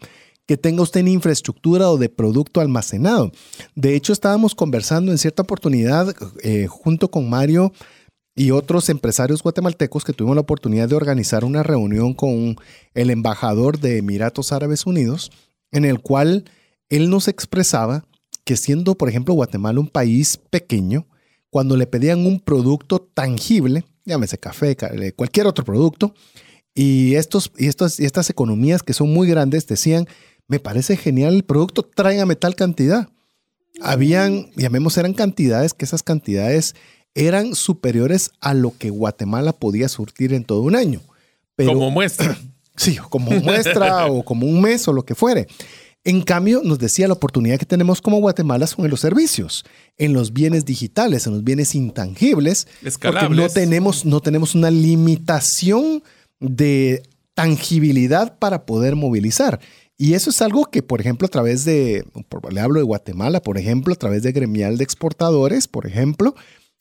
que tenga usted en infraestructura o de producto almacenado. De hecho, estábamos conversando en cierta oportunidad eh, junto con Mario y otros empresarios guatemaltecos que tuvimos la oportunidad de organizar una reunión con el embajador de Emiratos Árabes Unidos, en el cual él nos expresaba que siendo, por ejemplo, Guatemala un país pequeño, cuando le pedían un producto tangible, llámese café, cualquier otro producto, y, estos, y, estos, y estas economías que son muy grandes decían, me parece genial el producto, tráigame tal cantidad. Habían, llamemos, eran cantidades que esas cantidades eran superiores a lo que Guatemala podía surtir en todo un año. como muestra. Sí, como muestra o como un mes o lo que fuere. En cambio, nos decía la oportunidad que tenemos como Guatemala son en los servicios, en los bienes digitales, en los bienes intangibles, porque no tenemos, no tenemos una limitación de tangibilidad para poder movilizar. Y eso es algo que, por ejemplo, a través de, le hablo de Guatemala, por ejemplo, a través de Gremial de Exportadores, por ejemplo,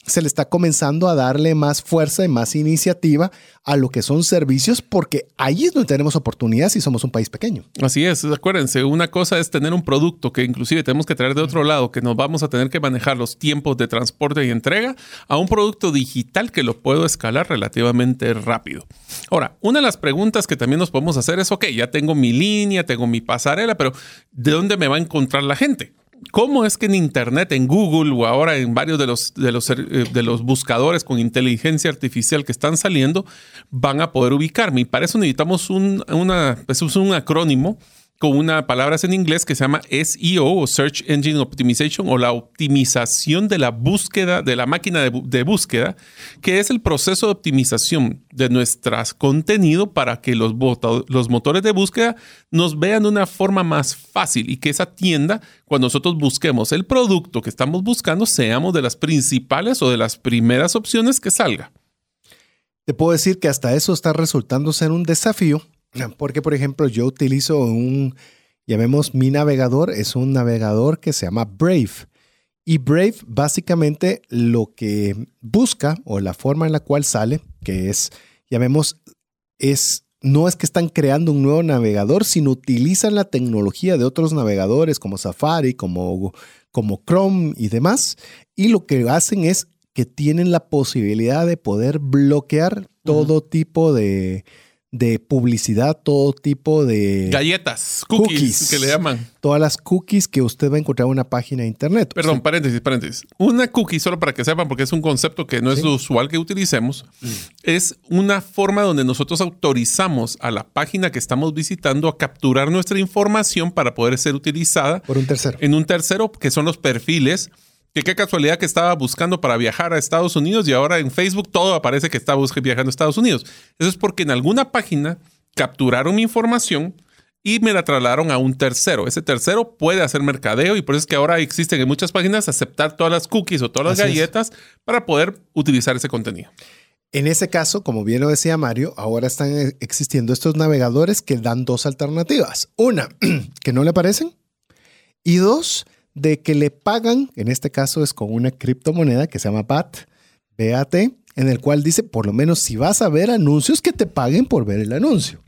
se le está comenzando a darle más fuerza y más iniciativa a lo que son servicios, porque ahí es donde tenemos oportunidades y somos un país pequeño. Así es, acuérdense, una cosa es tener un producto que inclusive tenemos que traer de otro lado, que nos vamos a tener que manejar los tiempos de transporte y entrega, a un producto digital que lo puedo escalar relativamente rápido. Ahora, una de las preguntas que también nos podemos hacer es, ok, ya tengo mi línea, tengo mi pasarela, pero ¿de dónde me va a encontrar la gente? ¿Cómo es que en Internet, en Google o ahora en varios de los, de los, eh, de los buscadores con inteligencia artificial que están saliendo, van a poder ubicarme? Y para eso necesitamos un, una, pues, un acrónimo con una palabra en inglés que se llama SEO o Search Engine Optimization o la optimización de la búsqueda, de la máquina de, búsqueda, que es el proceso de optimización de nuestro contenido para que los motores de búsqueda nos vean de una forma más fácil y que esa tienda, cuando nosotros busquemos el producto que estamos buscando, seamos de las principales o de las primeras opciones que salga. Te puedo decir que hasta eso está resultando ser un desafío porque, por ejemplo, yo utilizo un, llamemos mi navegador, es un navegador que se llama Brave. Y Brave básicamente lo que busca o la forma en la cual sale, que es, llamemos, es, no es que están creando un nuevo navegador, sino utilizan la tecnología de otros navegadores como Safari, como, como Chrome y demás. Y lo que hacen es que tienen la posibilidad de poder bloquear todo tipo de, de publicidad, todo tipo de galletas, cookies, que le llaman. Todas las cookies que usted va a encontrar en una página de internet. Perdón, paréntesis, paréntesis. Una cookie, solo para que sepan, porque es un concepto que no es lo usual que utilicemos, mm. es una forma donde nosotros autorizamos a la página que estamos visitando a capturar nuestra información para poder ser utilizada por un tercero. En un tercero, que son los perfiles que qué casualidad que estaba buscando para viajar a Estados Unidos y ahora en Facebook todo aparece que está viajando a Estados Unidos. Eso es porque en alguna página capturaron mi información y me la trasladaron a un tercero. Ese tercero puede hacer mercadeo y por eso es que ahora existen en muchas páginas aceptar todas las cookies o todas las galletas para poder utilizar ese contenido. En ese caso, como bien lo decía Mario, ahora están existiendo estos navegadores que dan dos alternativas. Una, que no le aparecen. Y dos, de que le pagan, en este caso es con una criptomoneda que se llama BAT, BAT, en el cual dice, por lo menos si vas a ver anuncios, que te paguen por ver el anuncio.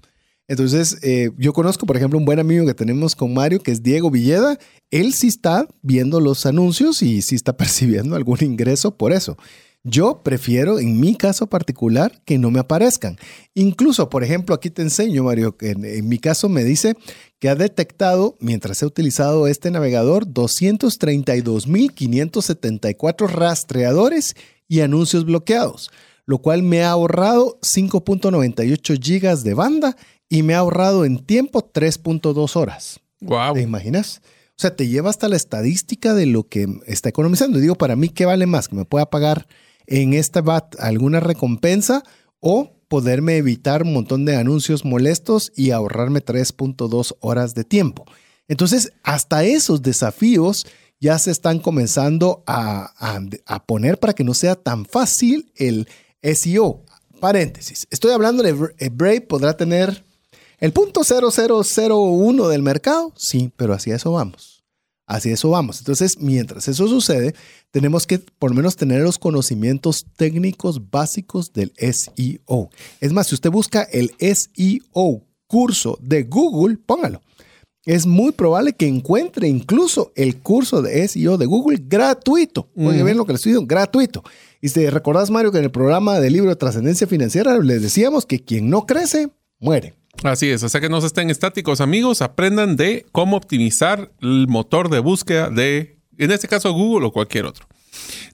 Entonces, eh, yo conozco, por ejemplo, un buen amigo que tenemos con Mario, que es Diego Villeda. Él sí está viendo los anuncios y sí está percibiendo algún ingreso por eso. Yo prefiero, en mi caso particular, que no me aparezcan. Incluso, por ejemplo, aquí te enseño, Mario, que en, mi caso me dice que ha detectado, mientras he utilizado este navegador, 232.574 rastreadores y anuncios bloqueados, lo cual me ha ahorrado 5.98 gigas de banda y me ha ahorrado en tiempo 3.2 horas. Wow. ¿Te imaginas? O sea, te lleva hasta la estadística de lo que está economizando. Y digo, para mí, ¿qué vale más? Que me pueda pagar en esta BAT alguna recompensa o poderme evitar un montón de anuncios molestos y ahorrarme 3.2 horas de tiempo. Entonces, hasta esos desafíos ya se están comenzando a, a, poner para que no sea tan fácil el SEO. Paréntesis. Estoy hablando de Brave podrá tener el punto 0001 del mercado. Sí, pero hacia eso vamos. Así eso vamos. Entonces, mientras eso sucede, tenemos que por lo menos tener los conocimientos técnicos básicos del SEO. Es más, si usted busca el SEO curso de Google, póngalo. Es muy probable que encuentre incluso el curso de SEO de Google gratuito. Oye, bien lo que le estoy diciendo, gratuito. Y si recordás, Mario, que en el programa del libro de trascendencia financiera les decíamos que quien no crece, muere. Así es, sea que no se estén estáticos amigos, aprendan de cómo optimizar el motor de búsqueda de, en este caso Google o cualquier otro.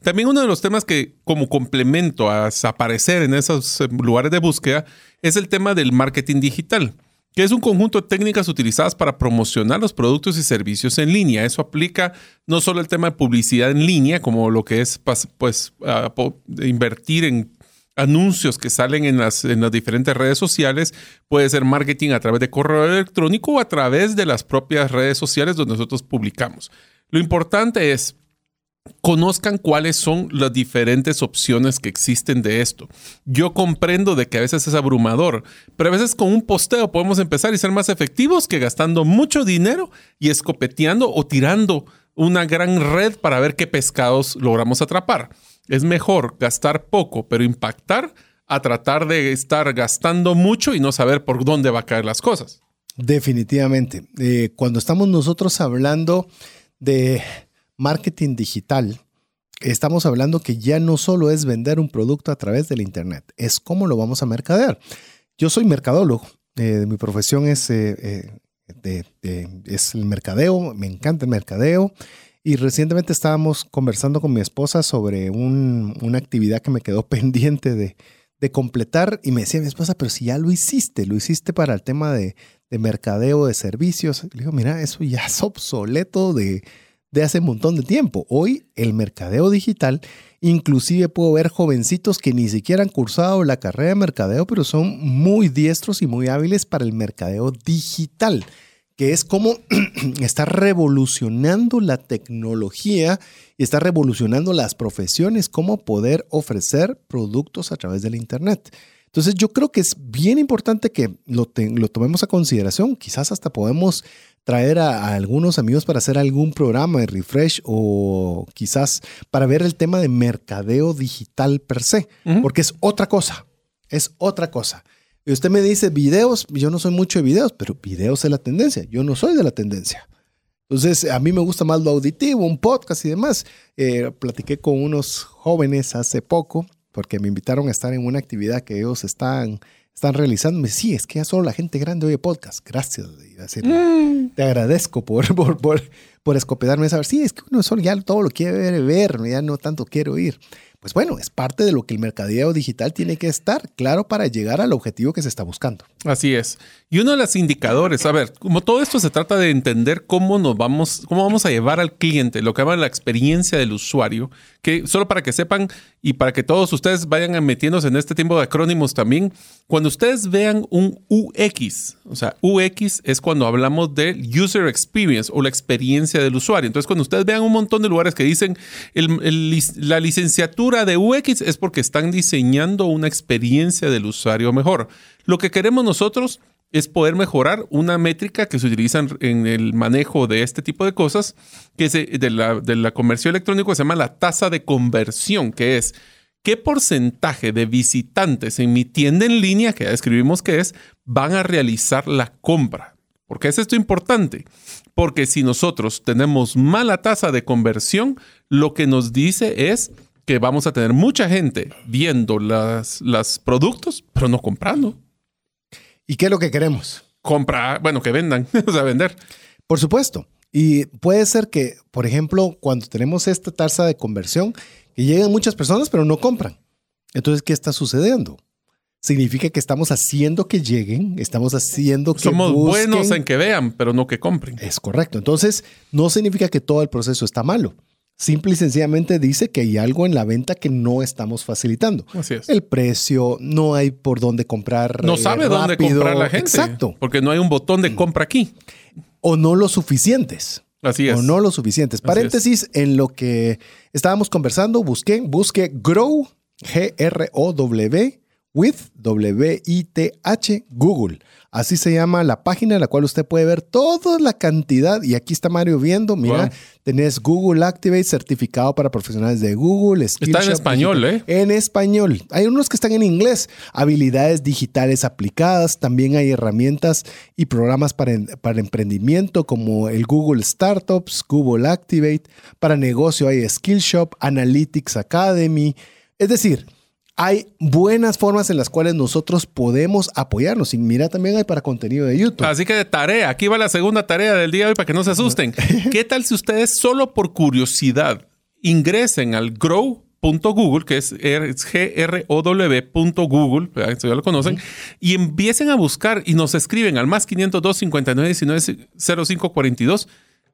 También uno de los temas que como complemento a aparecer en esos eh, lugares de búsqueda es el tema del marketing digital, que es un conjunto de técnicas utilizadas para promocionar los productos y servicios en línea. Eso aplica no solo el tema de publicidad en línea, como lo que es pues, invertir en anuncios que salen en las, en las diferentes redes sociales, puede ser marketing a través de correo electrónico o a través de las propias redes sociales donde nosotros publicamos. Lo importante es conozcan cuáles son las diferentes opciones que existen de esto. Yo comprendo de que a veces es abrumador, pero a veces con un posteo podemos empezar y ser más efectivos que gastando mucho dinero y escopeteando o tirando una gran red para ver qué pescados logramos atrapar. Es mejor gastar poco, pero impactar, a tratar de estar gastando mucho y no saber por dónde va a caer las cosas. Definitivamente. Eh, cuando estamos nosotros hablando de marketing digital, estamos hablando que ya no solo es vender un producto a través del Internet, es cómo lo vamos a mercadear. Yo soy mercadólogo, eh, mi profesión es, eh, es el mercadeo, me encanta el mercadeo. Y recientemente estábamos conversando con mi esposa sobre una actividad que me quedó pendiente de, completar y me decía mi esposa, pero si ya lo hiciste, lo hiciste para el tema de, mercadeo de servicios. Le digo, mira, eso ya es obsoleto de, de hace un montón de tiempo. Hoy el mercadeo digital, inclusive puedo ver jovencitos que ni siquiera han cursado la carrera de mercadeo, pero son muy diestros y muy hábiles para el mercadeo digital que es como está revolucionando la tecnología y está revolucionando las profesiones, cómo poder ofrecer productos a través del Internet. Entonces yo creo que es bien importante que lo, tomemos a consideración. Quizás hasta podemos traer a, algunos amigos para hacer algún programa de refresh o quizás para ver el tema de mercadeo digital per se, porque es otra cosa, es otra cosa. Y usted me dice videos, yo no soy mucho de videos, pero videos es la tendencia. Yo no soy de la tendencia. Entonces, a mí me gusta más lo auditivo, un podcast y demás. Eh, platiqué con unos jóvenes hace poco porque me invitaron a estar en una actividad que ellos están, están realizando. Me sí, es que ya solo la gente grande oye podcast. Gracias. Mm. Te agradezco por, por, por, por escopedarme esa. Sí, es que uno solo ya todo lo quiere ver, ya no tanto quiere oír. Pues bueno, es parte de lo que el mercadeo digital tiene que estar claro para llegar al objetivo que se está buscando. Así es. Y uno de los indicadores, a ver, como todo esto se trata de entender cómo nos vamos, cómo vamos a llevar al cliente, lo que llaman la experiencia del usuario, que solo para que sepan y para que todos ustedes vayan metiéndose en este tiempo de acrónimos también, cuando ustedes vean un UX, o sea, UX es cuando hablamos de User Experience o la experiencia del usuario. Entonces, cuando ustedes vean un montón de lugares que dicen la licenciatura de UX es porque están diseñando una experiencia del usuario mejor. Lo que queremos nosotros es poder mejorar una métrica que se utiliza en el manejo de este tipo de cosas, que es de la, de la comercio electrónico, se llama la tasa de conversión, que es qué porcentaje de visitantes en mi tienda en línea, que ya describimos que es, van a realizar la compra. ¿Por qué es esto importante? Porque si nosotros tenemos mala tasa de conversión, lo que nos dice es que vamos a tener mucha gente viendo los las productos, pero no comprando. ¿Y qué es lo que queremos? Comprar, bueno, que vendan, o sea, vender. Por supuesto. Y puede ser que, por ejemplo, cuando tenemos esta tasa de conversión, que llegan muchas personas, pero no compran. Entonces, ¿qué está sucediendo? Significa que estamos haciendo que lleguen, estamos haciendo que Somos buenos en que vean, pero no que compren. Es correcto. Entonces, no significa que todo el proceso está malo. Simple y sencillamente dice que hay algo en la venta que no estamos facilitando. Así es. El precio, no hay por dónde comprar. No sabe dónde comprar la gente. Exacto. Porque no hay un botón de compra aquí. O no lo suficientes. Así es. O no lo suficientes. Paréntesis, en lo que estábamos conversando, busqué, busqué Grow, G-R-O-W, with, W-I-T-H, Google. Así se llama la página en la cual usted puede ver toda la cantidad. Y aquí está Mario viendo. Mira, tenés Google Activate certificado para profesionales de Google. está en español, ¿eh? En español. Hay unos que están en inglés. Habilidades digitales aplicadas. También hay herramientas y programas para, para emprendimiento como el Google Startups, Google Activate. Para negocio hay Skillshop, Analytics Academy. Es decir, hay buenas formas en las cuales nosotros podemos apoyarnos. Y mira, también hay para contenido de YouTube. Así que de tarea, aquí va la segunda tarea del día de hoy para que no se asusten. ¿Qué tal si ustedes solo por curiosidad ingresen al grow.google, que es G-R-O-W.google, esto ya lo conocen, y empiecen a buscar y nos escriben al más 502 59 19 05 42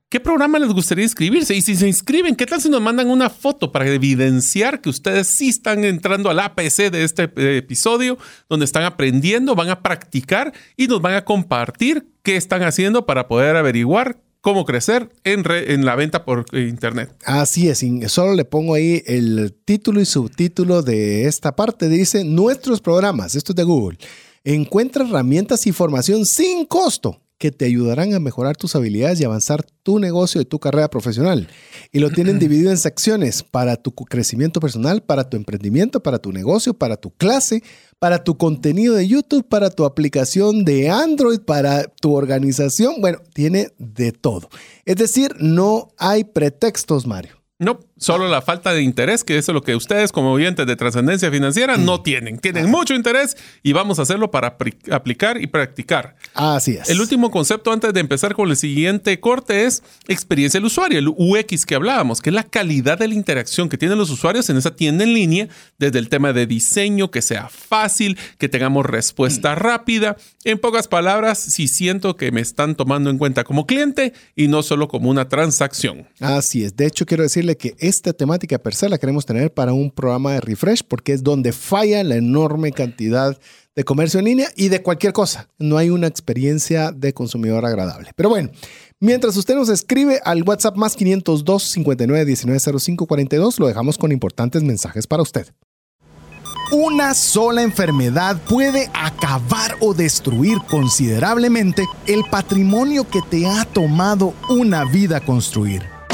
¿Qué programa les gustaría inscribirse? Y si se inscriben, ¿qué tal si nos mandan una foto para evidenciar que ustedes sí están entrando al APC de este eh, episodio, donde están aprendiendo, van a practicar y nos van a compartir qué están haciendo para poder averiguar cómo crecer en, en la venta por internet. Así es, solo le pongo ahí el título y subtítulo de esta parte. Dice, nuestros programas, esto es de Google, encuentra herramientas y formación sin costo que te ayudarán a mejorar tus habilidades y avanzar tu negocio y tu carrera profesional. Y lo tienen dividido en secciones para tu crecimiento personal, para tu emprendimiento, para tu negocio, para tu clase, para tu contenido de YouTube, para tu aplicación de Android, para tu organización. Bueno, tiene de todo. Es decir, no hay pretextos, Mario. No, solo la falta de interés, que eso es lo que ustedes como oyentes de trascendencia financiera no tienen. Tienen mucho interés y vamos a hacerlo para aplicar y practicar. Así es. El último concepto antes de empezar con el siguiente corte es experiencia del usuario, el UX que hablábamos, que es la calidad de la interacción que tienen los usuarios en esa tienda en línea, desde el tema de diseño, que sea fácil, que tengamos respuesta rápida. En pocas palabras, si siento que me están tomando en cuenta como cliente y no solo como una transacción. Así es. De hecho, quiero decir que esta temática per se la queremos tener para un programa de refresh porque es donde falla la enorme cantidad de comercio en línea y de cualquier cosa. No hay una experiencia de consumidor agradable. Pero bueno, mientras usted nos escribe al WhatsApp más 502 59 19 05 42, lo dejamos con importantes mensajes para usted. Una sola enfermedad puede acabar o destruir considerablemente el patrimonio que te ha tomado una vida construir.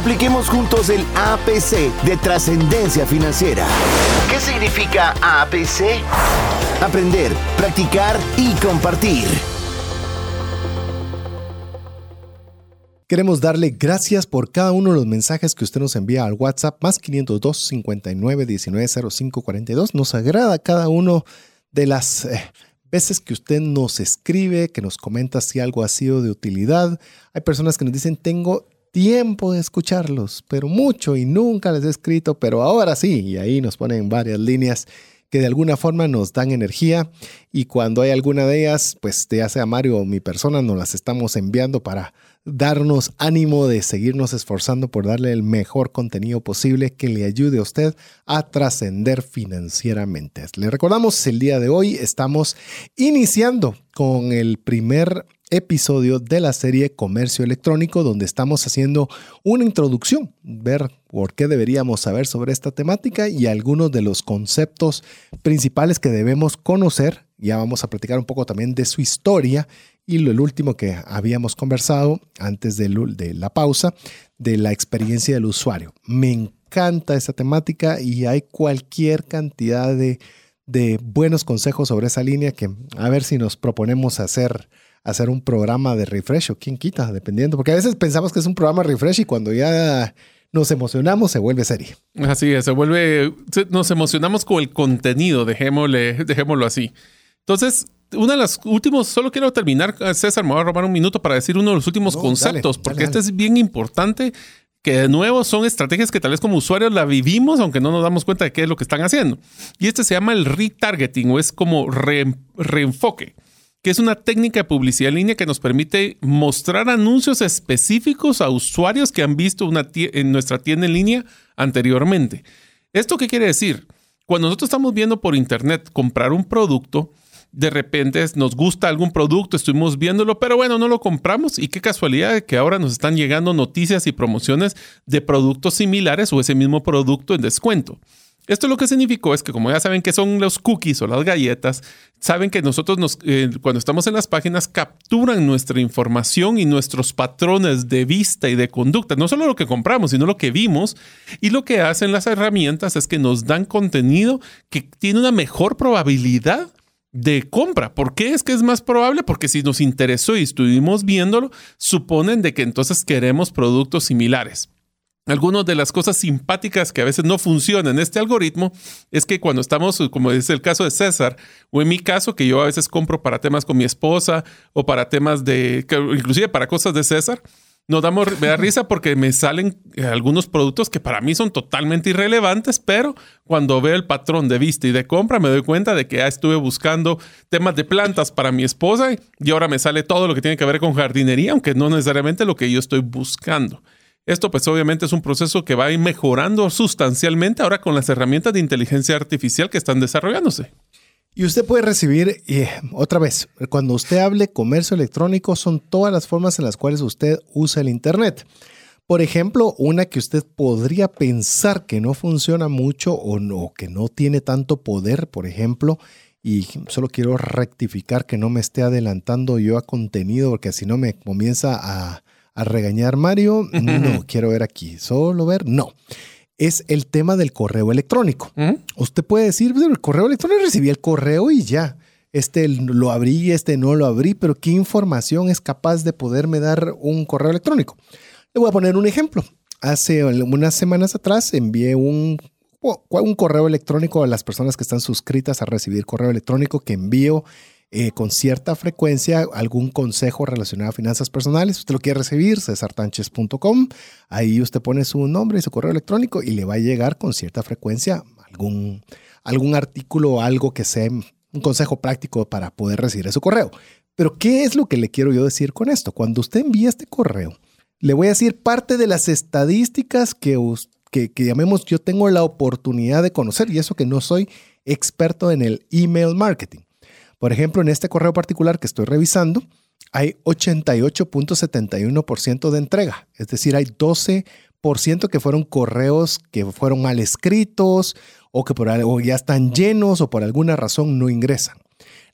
Apliquemos juntos el APC de trascendencia financiera. ¿Qué significa APC? Aprender, practicar y compartir. Queremos darle gracias por cada uno de los mensajes que usted nos envía al WhatsApp más 502 59 19 05 42. Nos agrada cada uno de las eh, veces que usted nos escribe, que nos comenta si algo ha sido de utilidad. Hay personas que nos dicen, tengo tiempo de escucharlos, pero mucho y nunca les he escrito, pero ahora sí, y ahí nos ponen varias líneas que de alguna forma nos dan energía y cuando hay alguna de ellas, pues ya sea Mario o mi persona, nos las estamos enviando para darnos ánimo de seguirnos esforzando por darle el mejor contenido posible que le ayude a usted a trascender financieramente. Le recordamos, el día de hoy estamos iniciando con el primer episodio de la serie Comercio Electrónico, donde estamos haciendo una introducción, ver por qué deberíamos saber sobre esta temática y algunos de los conceptos principales que debemos conocer. Ya vamos a platicar un poco también de su historia y lo el último que habíamos conversado antes de, la pausa, de la experiencia del usuario. Me encanta esa temática y hay cualquier cantidad de buenos consejos sobre esa línea que a ver si nos proponemos hacer hacer un programa de refresh o quién quita, dependiendo, porque a veces pensamos que es un programa de refresh y cuando ya nos emocionamos se vuelve serie. Así es, se vuelve, nos emocionamos con el contenido, dejémosle, dejémoslo así. Entonces, una de las últimos, solo quiero terminar, César, me voy a robar un minuto para decir uno de los últimos conceptos, porque este es bien importante, que de nuevo son estrategias que tal vez como usuarios la vivimos, aunque no nos damos cuenta de qué es lo que están haciendo. Y este se llama el retargeting o es como reenfoque que es una técnica de publicidad en línea que nos permite mostrar anuncios específicos a usuarios que han visto una en nuestra tienda en línea anteriormente. ¿Esto qué quiere decir? Cuando nosotros estamos viendo por internet comprar un producto, de repente nos gusta algún producto, estuvimos viéndolo, pero bueno, no lo compramos y qué casualidad que ahora nos están llegando noticias y promociones de productos similares o ese mismo producto en descuento. Esto lo que significó es que como ya saben que son los cookies o las galletas, saben que nosotros nos, eh, cuando estamos en las páginas capturan nuestra información y nuestros patrones de vista y de conducta, no solo lo que compramos, sino lo que vimos. Y lo que hacen las herramientas es que nos dan contenido que tiene una mejor probabilidad de compra. ¿Por qué es que es más probable? Porque si nos interesó y estuvimos viéndolo, suponen de que entonces queremos productos similares. Algunas de las cosas simpáticas que a veces no funcionan en este algoritmo es que cuando estamos, como es el caso de César, o en mi caso, que yo a veces compro para temas con mi esposa o para temas de, inclusive para cosas de César, nos damos, me da risa porque me salen algunos productos que para mí son totalmente irrelevantes, pero cuando veo el patrón de vista y de compra me doy cuenta de que ya estuve buscando temas de plantas para mi esposa y ahora me sale todo lo que tiene que ver con jardinería, aunque no necesariamente lo que yo estoy buscando. Esto pues obviamente es un proceso que va a ir mejorando sustancialmente ahora con las herramientas de inteligencia artificial que están desarrollándose. Y usted puede recibir, otra vez, cuando usted hable comercio electrónico, son todas las formas en las cuales usted usa el Internet. Por ejemplo, una que usted podría pensar que no funciona mucho o no, que no tiene tanto poder, por ejemplo, y solo quiero rectificar que no me esté adelantando yo a contenido, porque si no me comienza a, a regañar Mario, no, quiero ver aquí, solo ver, no. Es el tema del correo electrónico. Usted puede decir, el correo electrónico recibí el correo y ya. Este lo abrí, este no lo abrí, pero ¿qué información es capaz de poderme dar un correo electrónico? Le voy a poner un ejemplo. Hace unas semanas atrás envié un, un correo electrónico a las personas que están suscritas a recibir correo electrónico que envío eh, con cierta frecuencia algún consejo relacionado a finanzas personales. Usted lo quiere recibir, cesartanches.com. Ahí usted pone su nombre y su correo electrónico y le va a llegar con cierta frecuencia algún, algún artículo o algo que sea un consejo práctico para poder recibir su correo. Pero, ¿qué es lo que le quiero yo decir con esto? Cuando usted envía este correo, le voy a decir parte de las estadísticas que, que, que llamemos yo tengo la oportunidad de conocer y eso que no soy experto en el email marketing. Por ejemplo, en este correo particular que estoy revisando, hay 88.71% de entrega, es decir, hay 12% que fueron correos que fueron mal escritos o que por algo ya están llenos o por alguna razón no ingresan.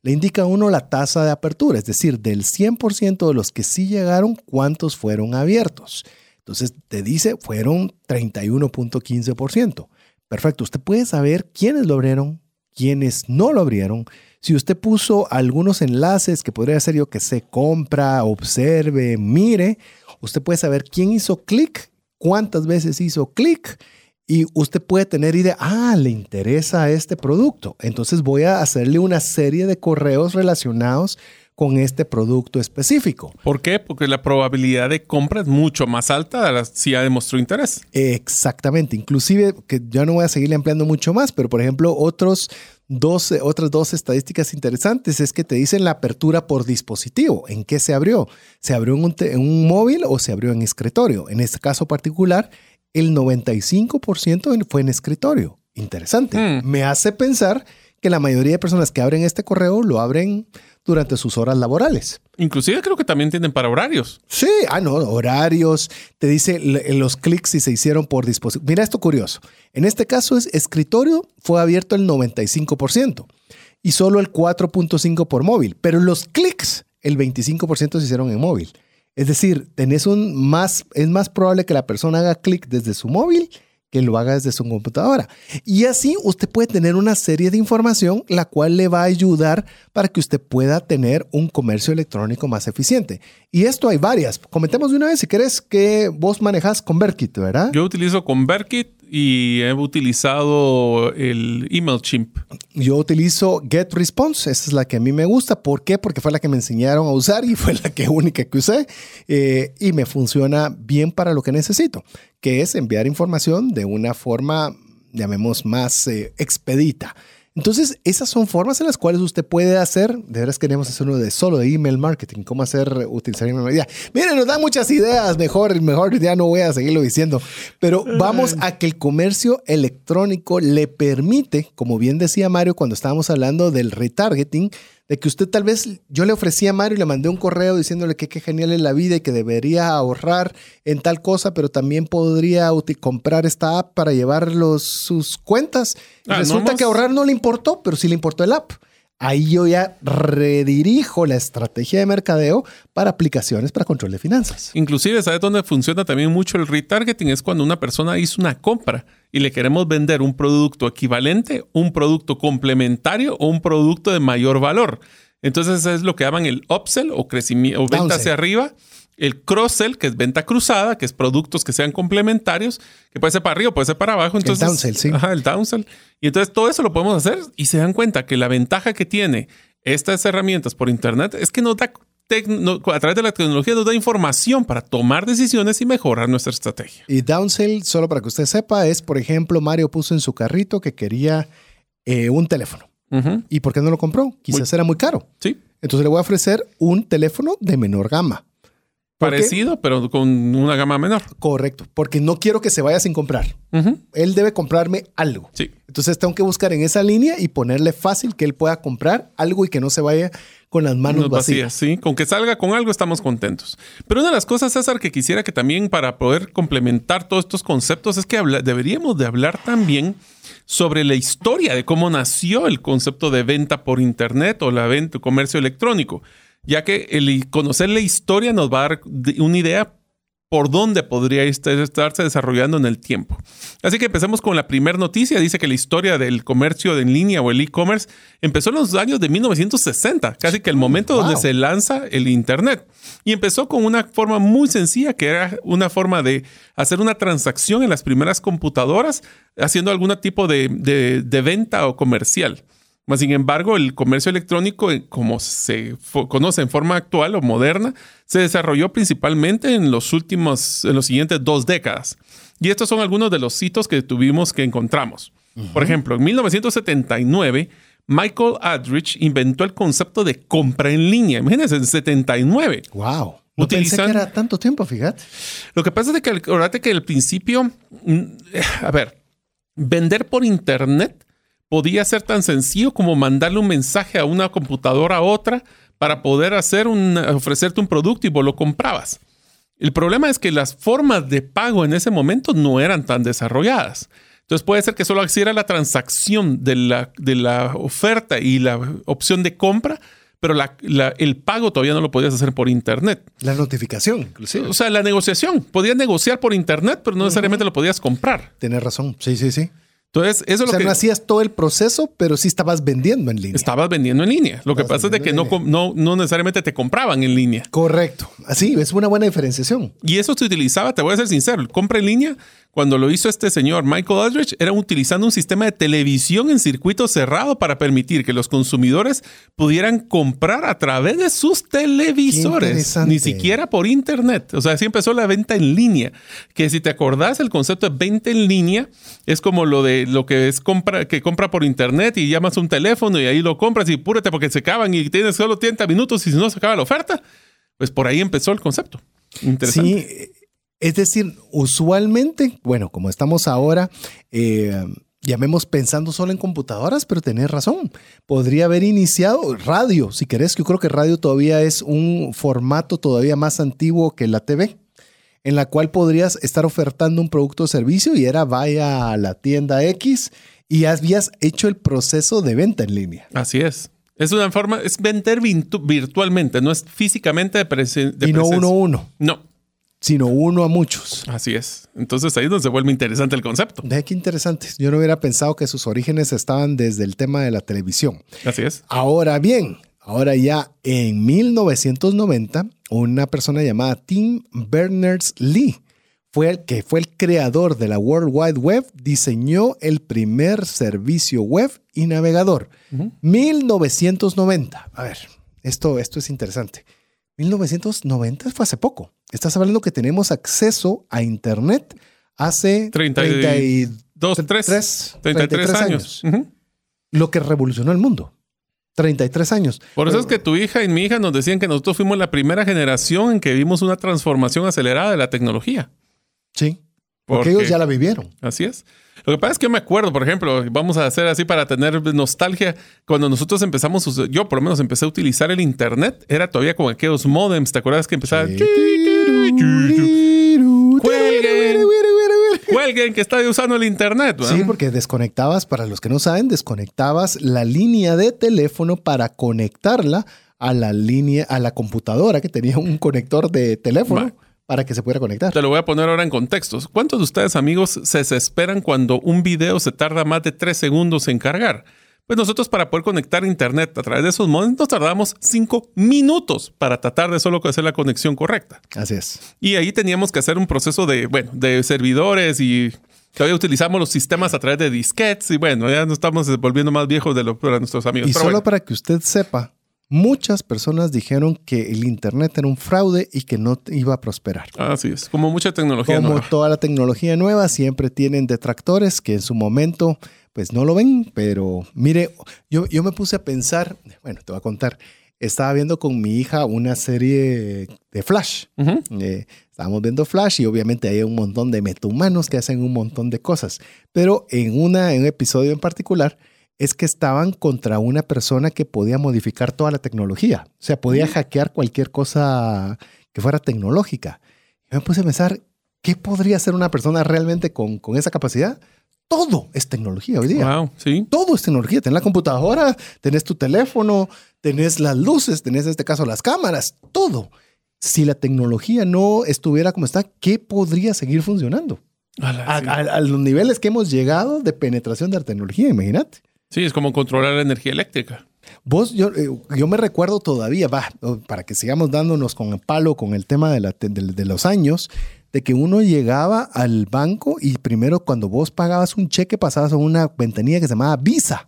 Le indica a uno la tasa de apertura, es decir, del 100% de los que sí llegaron, cuántos fueron abiertos. Entonces te dice, fueron 31.15%. Perfecto, usted puede saber quiénes lo abrieron, quiénes no lo abrieron. Si usted puso algunos enlaces que podría ser yo que se compra, observe, mire, usted puede saber quién hizo clic, cuántas veces hizo clic y usted puede tener idea, ah, le interesa este producto. Entonces voy a hacerle una serie de correos relacionados con este producto específico. ¿Por qué? Porque la probabilidad de compra es mucho más alta si ya demostró interés. Exactamente. Inclusive, que ya no voy a seguirle ampliando mucho más, pero por ejemplo, otros dos, otras dos estadísticas interesantes es que te dicen la apertura por dispositivo. ¿En qué se abrió? ¿Se abrió en un, en un móvil o se abrió en escritorio? En este caso particular, el 95% fue en escritorio. Interesante. Mm. Me hace pensar que la mayoría de personas que abren este correo lo abren durante sus horas laborales. Inclusive creo que también tienen para horarios. Sí, ah, no, horarios. Te dice los clics si se hicieron por dispositivo. Mira esto curioso. En este caso es escritorio fue abierto el 95% y solo el 4.5% por móvil, pero los clics el 25% se hicieron en móvil. Es decir, tenés un más, es más probable que la persona haga clic desde su móvil que lo haga desde su computadora. Y así usted puede tener una serie de información la cual le va a ayudar para que usted pueda tener un comercio electrónico más eficiente. Y esto hay varias. Comentemos de una vez si querés que vos manejas ConvertKit, ¿verdad? Yo utilizo ConvertKit y he utilizado el email Yo utilizo GetResponse, esa es la que a mí me gusta. ¿Por qué? Porque fue la que me enseñaron a usar y fue la que única que usé eh, y me funciona bien para lo que necesito, que es enviar información de una forma, llamemos, más eh, expedita. Entonces, esas son formas en las cuales usted puede hacer, de veras queremos hacer uno de solo de email marketing, cómo hacer, utilizar email marketing. Miren, nos dan muchas ideas, mejor, mejor ya no voy a seguirlo diciendo, pero vamos a que el comercio electrónico le permite, como bien decía Mario cuando estábamos hablando del retargeting, de que usted tal vez, yo le ofrecí a Mario y le mandé un correo diciéndole que qué genial es la vida y que debería ahorrar en tal cosa, pero también podría comprar esta app para llevar los, sus cuentas. Y Ah, resulta no que ahorrar no le importó, pero sí le importó el app. Ahí yo ya redirijo la estrategia de mercadeo para aplicaciones para control de finanzas. Inclusive, ¿sabes dónde funciona también mucho el retargeting? Es cuando una persona hizo una compra y le queremos vender un producto equivalente, un producto complementario o un producto de mayor valor. Entonces es lo que llaman el upsell o crecimiento o venta hacia arriba. El cross-sell, que es venta cruzada, que es productos que sean complementarios, que puede ser para arriba, puede ser para abajo. Entonces, downsell, sí. Ajá, el downsell. Y entonces todo eso lo podemos hacer y se dan cuenta que la ventaja que tiene estas herramientas por Internet es que nos da tecno- a través de la tecnología nos da información para tomar decisiones y mejorar nuestra estrategia. Y downsell, solo para que usted sepa, es, por ejemplo, Mario puso en su carrito que quería eh, un teléfono. ¿Y por qué no lo compró? Quizás era muy caro. Sí, Entonces le voy a ofrecer un teléfono de menor gama. Parecido, pero con una gama menor. Correcto, porque no quiero que se vaya sin comprar. Él debe comprarme algo. Sí. Entonces tengo que buscar en esa línea y ponerle fácil que él pueda comprar algo y que no se vaya con las manos vacías. vacías, sí. Con que salga con algo estamos contentos. Pero una de las cosas, César, que quisiera que también para poder complementar todos estos conceptos es que deberíamos de hablar también sobre la historia de cómo nació el concepto de venta por Internet o la venta, comercio electrónico, ya que el conocer la historia nos va a dar una idea por dónde podría este- estarse desarrollando en el tiempo. Así que empecemos con la primera noticia. Dice que la historia del comercio en línea o el e-commerce empezó en los años de 1960, casi que el momento donde se lanza el Internet. Y empezó con una forma muy sencilla, que era una forma de hacer una transacción en las primeras computadoras, haciendo algún tipo de, de- de venta o comercial. Mas, sin embargo, el comercio electrónico, eh, como se conoce en forma actual o moderna, se desarrolló principalmente en los últimos, en los siguientes dos décadas. Y estos son algunos de los hitos que tuvimos que encontramos. Por ejemplo, en 1979, Michael Aldrich inventó el concepto de compra en línea. Imagínense, en 79. Wow. No pensé que era tanto tiempo, fíjate. Lo que pasa es que, acuérdate que al principio, mm, a ver, vender por internet podía ser tan sencillo como mandarle un mensaje a una computadora a otra para poder hacer un, ofrecerte un producto y vos lo comprabas. El problema es que las formas de pago en ese momento no eran tan desarrolladas. Entonces puede ser que solo hiciera la transacción de la, de la oferta y la opción de compra, pero el pago todavía no lo podías hacer por internet. La notificación, inclusive. O sea, la negociación. Podías negociar por internet, pero no necesariamente lo podías comprar. Tienes razón. Sí, sí, sí. Entonces, eso es lo que. no hacías todo el proceso, pero sí estabas vendiendo en línea. Estabas vendiendo en línea. Lo que pasa es de que no, no, no, necesariamente te compraban en línea. Correcto. Así, es una buena diferenciación. Y eso se utilizaba, te voy a ser sincero, compra en línea cuando lo hizo este señor Michael Aldrich, era utilizando un sistema de televisión en circuito cerrado para permitir que los consumidores pudieran comprar a través de sus televisores, ni siquiera por internet. O sea, así empezó la venta en línea. Que si te acordás, el concepto de venta en línea es como lo de lo que es compra, que compra por internet y llamas un teléfono y ahí lo compras y púrate porque se acaban y tienes solo 30 minutos y si no se acaba la oferta. Pues por ahí empezó el concepto. Interesante. Sí es decir, usualmente, bueno, como estamos ahora, eh, llamemos pensando solo en computadoras, pero tenés razón. Podría haber iniciado radio, si querés, yo creo que radio todavía es un formato todavía más antiguo que la TV, en la cual podrías estar ofertando un producto o servicio y era vaya a la tienda X y habías hecho el proceso de venta en línea. Así es. Es una forma, es vender virtualmente, no es físicamente de, presencia. Y no uno a uno. No sino uno a muchos. Así es. Entonces ahí es donde se vuelve interesante el concepto. De qué interesante. Yo no hubiera pensado que sus orígenes estaban desde el tema de la televisión. Así es. Ahora bien, ahora ya en 1990, una persona llamada Tim Berners-Lee fue el que fue el creador de la World Wide Web, diseñó el primer servicio web y navegador. 1990. A ver, esto, esto es interesante. 1990 fue hace poco. Estás hablando que tenemos acceso a Internet hace 32, 33, 33, años. Lo que revolucionó el mundo. 33 años. Por eso es que tu hija y mi hija nos decían que nosotros fuimos la primera generación en que vimos una transformación acelerada de la tecnología. Sí. Porque, ellos ya la vivieron. Así es. Lo que pasa es que yo me acuerdo, por ejemplo, vamos a hacer así para tener nostalgia, cuando nosotros empezamos, yo por lo menos empecé a utilizar el Internet, era todavía con aquellos modems, ¿te acuerdas que empezaba? Cuelguen. Cuelguen que está usando el Internet. Sí, porque desconectabas, para los que no saben, desconectabas la línea de teléfono para conectarla a la línea, a la computadora que tenía un conector de teléfono para que se pueda conectar. Te lo voy a poner ahora en contextos. ¿Cuántos de ustedes, amigos, se desesperan cuando un video se tarda más de tres segundos en cargar? Pues nosotros para poder conectar internet a través de esos modems nos tardamos cinco minutos para tratar de solo hacer la conexión correcta. Así es. Y ahí teníamos que hacer un proceso de, bueno, de servidores y todavía utilizamos los sistemas a través de disquetes y bueno, ya nos estamos volviendo más viejos de lo para nuestros amigos. Y solo para que usted sepa, Muchas personas dijeron que el Internet era un fraude y que no iba a prosperar. Así es, como mucha tecnología como toda la tecnología nueva, siempre tienen detractores que en su momento pues no lo ven, pero mire, yo, yo me puse a pensar, bueno, te voy a contar, estaba viendo con mi hija una serie de Flash. Eh, estábamos viendo Flash y obviamente hay un montón de metahumanos que hacen un montón de cosas, pero en, una, en un episodio en particular es que estaban contra una persona que podía modificar toda la tecnología. O sea, podía hackear cualquier cosa que fuera tecnológica. Yo me puse a pensar, ¿qué podría hacer una persona realmente con, con esa capacidad? Todo es tecnología hoy día. Wow, sí. Todo es tecnología. Tenés la computadora, tenés tu teléfono, tenés las luces, tenés en este caso las cámaras, todo. Si la tecnología no estuviera como está, ¿qué podría seguir funcionando? a, los niveles que hemos llegado de penetración de la tecnología, imagínate. Sí, es como controlar la energía eléctrica. Vos, yo, eh, yo me recuerdo todavía, va, para que sigamos dándonos con el palo con el tema de, la, de, los años, de que uno llegaba al banco y primero cuando vos pagabas un cheque pasabas a una ventanilla que se llamaba Visa,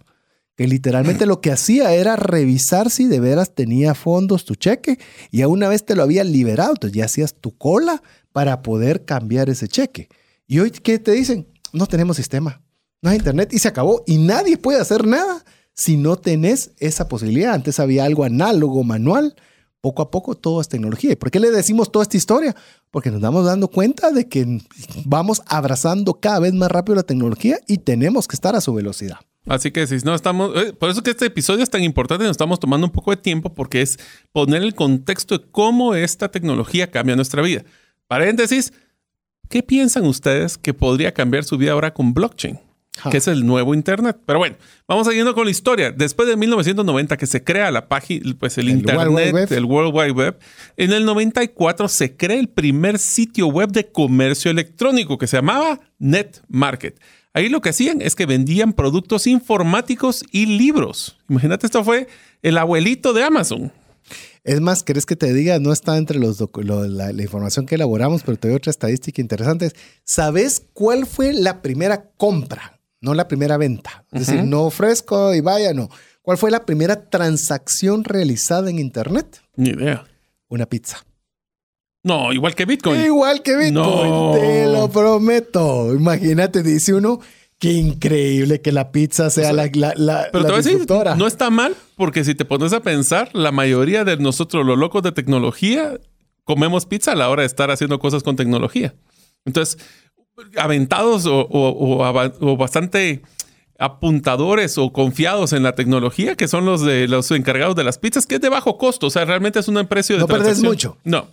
que literalmente lo que hacía era revisar si de veras tenía fondos tu cheque y a una vez te lo había liberado, entonces ya hacías tu cola para poder cambiar ese cheque. Y hoy, ¿qué te dicen? No tenemos sistema no hay internet y se acabó. Y nadie puede hacer nada si no tenés esa posibilidad. Antes había algo análogo, manual, poco a poco todo es tecnología. ¿Y por qué le decimos toda esta historia? Porque nos damos dando cuenta de que vamos abrazando cada vez más rápido la tecnología y tenemos que estar a su velocidad. Así que si no estamos, eh, por eso que este episodio es tan importante, nos estamos tomando un poco de tiempo porque es poner el contexto de cómo esta tecnología cambia nuestra vida. Paréntesis, ¿qué piensan ustedes que podría cambiar su vida ahora con blockchain? Que es el nuevo Internet. Pero bueno, vamos siguiendo con la historia. Después de 1990 que se crea la página, pues el, Internet, el World Wide Web, en el 94 se crea el primer sitio web de comercio electrónico que se llamaba NetMarket. Ahí lo que hacían es que vendían productos informáticos y libros. Imagínate, esto fue el abuelito de Amazon. Es más, ¿querés que te diga? No está entre los la, la, información que elaboramos, pero te doy otra estadística interesante. ¿Sabes cuál fue la primera compra no la primera venta. Es decir, no ofrezco y vaya, no. ¿Cuál fue la primera transacción realizada en Internet? Ni idea. Una pizza. No, igual que Bitcoin. Igual que Bitcoin, te lo prometo. Imagínate, dice uno, qué increíble que la pizza sea la, la, Pero te voy a decir, no está mal, porque si te pones a pensar, la mayoría de nosotros, los locos de tecnología, comemos pizza a la hora de estar haciendo cosas con tecnología. Entonces, aventados o, bastante apuntadores o confiados en la tecnología, que son los de los encargados de las pizzas, que es de bajo costo. O sea, realmente es un precio de No perdes mucho. No.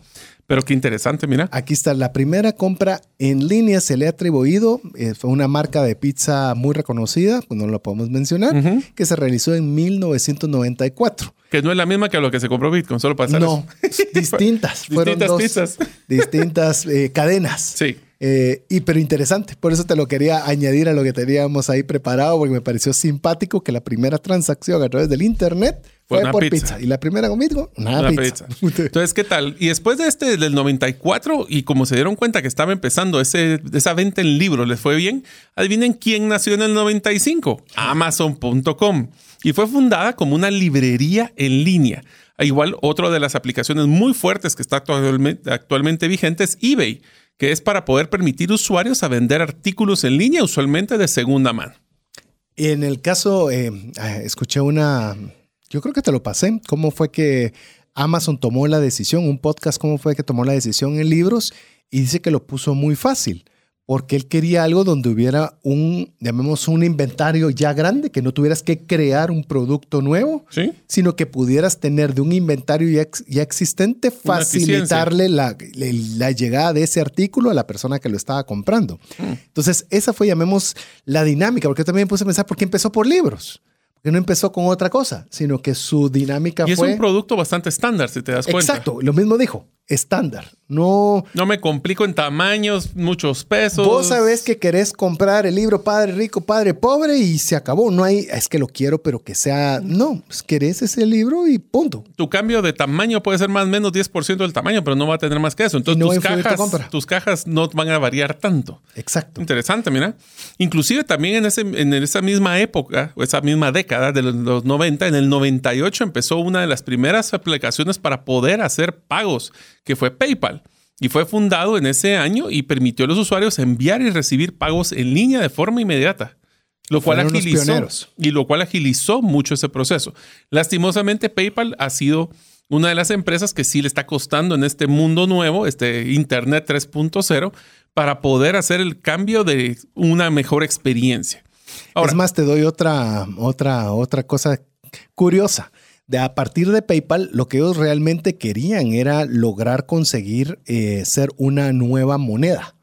Pero qué interesante, mira. Aquí está, la primera compra en línea se le ha atribuido, eh, fue una marca de pizza muy reconocida, pues no lo podemos mencionar, que se realizó en 1994. Que no es la misma que lo que se compró Bitcoin, solo para No, distintas. Fueron distintas pizzas. Distintas eh, cadenas. Sí. Eh, y pero interesante, por eso te lo quería añadir a lo que teníamos ahí preparado, porque me pareció simpático que la primera transacción a través del internet fue, por pizza. Y la primera conmigo, una, pizza. Entonces, ¿qué tal? Y después de este, del 94, y como se dieron cuenta que estaba empezando ese, esa venta en libros, les fue bien, adivinen quién nació en el 95, Amazon.com. Y fue fundada como una librería en línea. Igual, otra de las aplicaciones muy fuertes que está actualmente, actualmente vigente es eBay que es para poder permitir usuarios a vender artículos en línea, usualmente de segunda mano. En el caso, eh, ah, escuché una, yo creo que te lo pasé, cómo fue que Amazon tomó la decisión, un podcast, cómo fue que tomó la decisión en libros y dice que lo puso muy fácil porque él quería algo donde hubiera un, llamemos un inventario ya grande, que no tuvieras que crear un producto nuevo, sino que pudieras tener de un inventario ya, existente, facilitarle la, la, llegada de ese artículo a la persona que lo estaba comprando. Mm. Entonces, esa fue, llamemos, la dinámica, porque yo también puse a pensar, ¿por qué empezó por libros? que no empezó con otra cosa, sino que su dinámica y fue... es un producto bastante estándar, si te das cuenta. Exacto, lo mismo dijo estándar. No, no me complico en tamaños, muchos pesos. Vos sabés que querés comprar el libro Padre Rico, Padre Pobre y se acabó. No hay, es que lo quiero, pero que sea. No, pues querés ese libro y punto. Tu cambio de tamaño puede ser más o menos 10% del tamaño, pero no va a tener más que eso. Entonces tus, cajas, tus cajas no van a variar tanto. Exacto. Interesante, mira. Inclusive también en, ese, en esa misma época, o esa misma década de los, los 90, en el 98 empezó una de las primeras aplicaciones para poder hacer pagos que fue PayPal. Y fue fundado en ese año y permitió a los usuarios enviar y recibir pagos en línea de forma inmediata. Lo cual, agilizó, y lo cual agilizó mucho ese proceso. Lastimosamente, PayPal ha sido una de las empresas que sí le está costando en este mundo nuevo, este Internet 3.0, para poder hacer el cambio de una mejor experiencia. es más, te doy otra, otra, otra cosa curiosa de a partir de PayPal, lo que ellos realmente querían era lograr conseguir eh, ser una nueva moneda.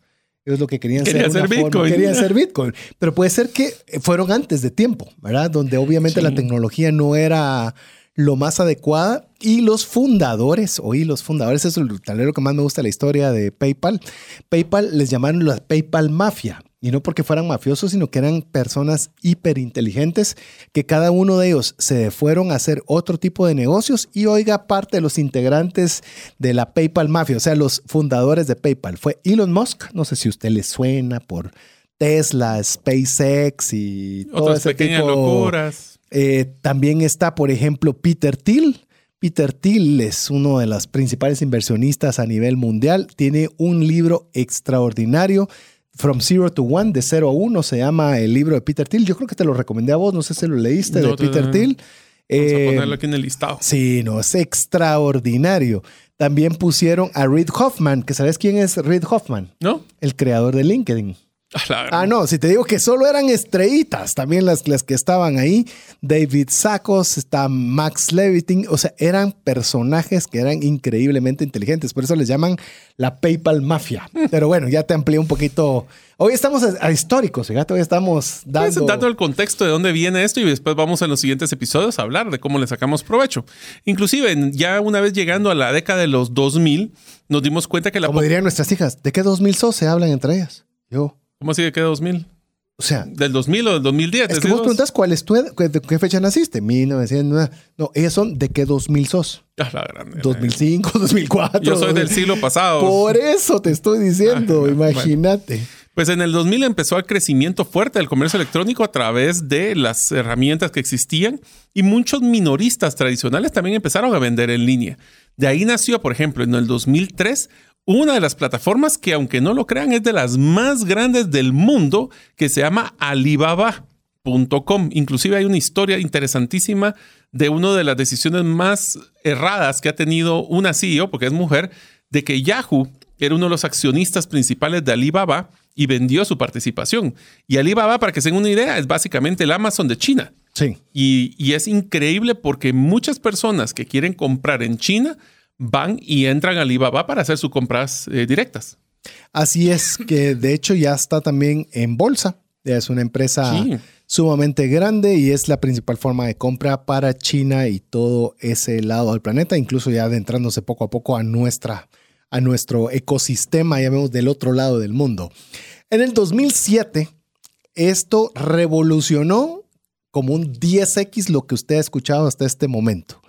Ellos lo que querían ser, Bitcoin. querían ser Bitcoin. Pero puede ser que fueron antes de tiempo, ¿verdad? Donde obviamente la tecnología no era lo más adecuada y los fundadores, oí, los fundadores, es el talero que más me gusta de la historia de PayPal. PayPal les llamaron la PayPal Mafia y no porque fueran mafiosos, sino que eran personas hiperinteligentes que cada uno de ellos se fueron a hacer otro tipo de negocios y oiga parte de los integrantes de la PayPal Mafia, o sea, los fundadores de PayPal. Fue Elon Musk, no sé si a usted le suena por Tesla, SpaceX y otras pequeñas locuras. Eh, también está, por ejemplo, Peter Thiel. Peter Thiel es uno de los principales inversionistas a nivel mundial. Tiene un libro extraordinario From Zero to One, de 0 a 1, se llama el libro de Peter Thiel. Yo creo que te lo recomendé a vos, no sé si lo leíste, de Peter Thiel. Vamos a Eh, ponerlo aquí en el listado. Sí, no, es extraordinario. También pusieron a Reid Hoffman, que sabes quién es Reid Hoffman, ¿No? el creador de LinkedIn. A la gran- Ah, no, si te digo que solo eran estrellitas, también las, las que estaban ahí. David Sacos, está Max Levitin, o sea, eran personajes que eran increíblemente inteligentes, por eso les llaman la PayPal Mafia. Pero bueno, ya te amplié un poquito. Hoy estamos a, a históricos, fíjate, hoy estamos Pues, dando... dando el contexto de dónde viene esto y después vamos en los siguientes episodios a hablar de cómo le sacamos provecho. Inclusive, ya una vez llegando a la década de los 2000, nos dimos cuenta que la... Como dirían nuestras hijas, ¿de qué 2000 sos? Se hablan entre ellas. Yo, ¿Cómo de qué 2000? o sea, ¿Del 2000 o del 2010? es que vos preguntas cuál es tu, de qué fecha naciste, 1900. No, ellas son de qué 2000 sos. Ah, la grande. 2005, 2004. Yo soy del siglo pasado. Por eso te estoy diciendo, Ah, imagínate. Pues en el 2000 empezó el crecimiento fuerte del comercio electrónico a través de las herramientas que existían y muchos minoristas tradicionales también empezaron a vender en línea. De ahí nació, por ejemplo, en el 2003, una de las plataformas que, aunque no lo crean, es de las más grandes del mundo, que se llama Alibaba.com. Inclusive hay una historia interesantísima de una de las decisiones más erradas que ha tenido una CEO, porque es mujer, de que Yahoo era uno de los accionistas principales de Alibaba y vendió su participación. Y Alibaba, para que se den una idea, es básicamente el Amazon de China. Sí. Y, y es increíble porque muchas personas que quieren comprar en China van y entran a Alibaba para hacer sus compras eh, directas. Así es que de hecho ya está también en bolsa. Es una empresa Sí. sumamente grande y es la principal forma de compra para China y todo ese lado del planeta, incluso ya adentrándose poco a poco a nuestra a nuestro ecosistema, ya vemos del otro lado del mundo. En el 2007 esto revolucionó como un 10x lo que usted ha escuchado hasta este momento,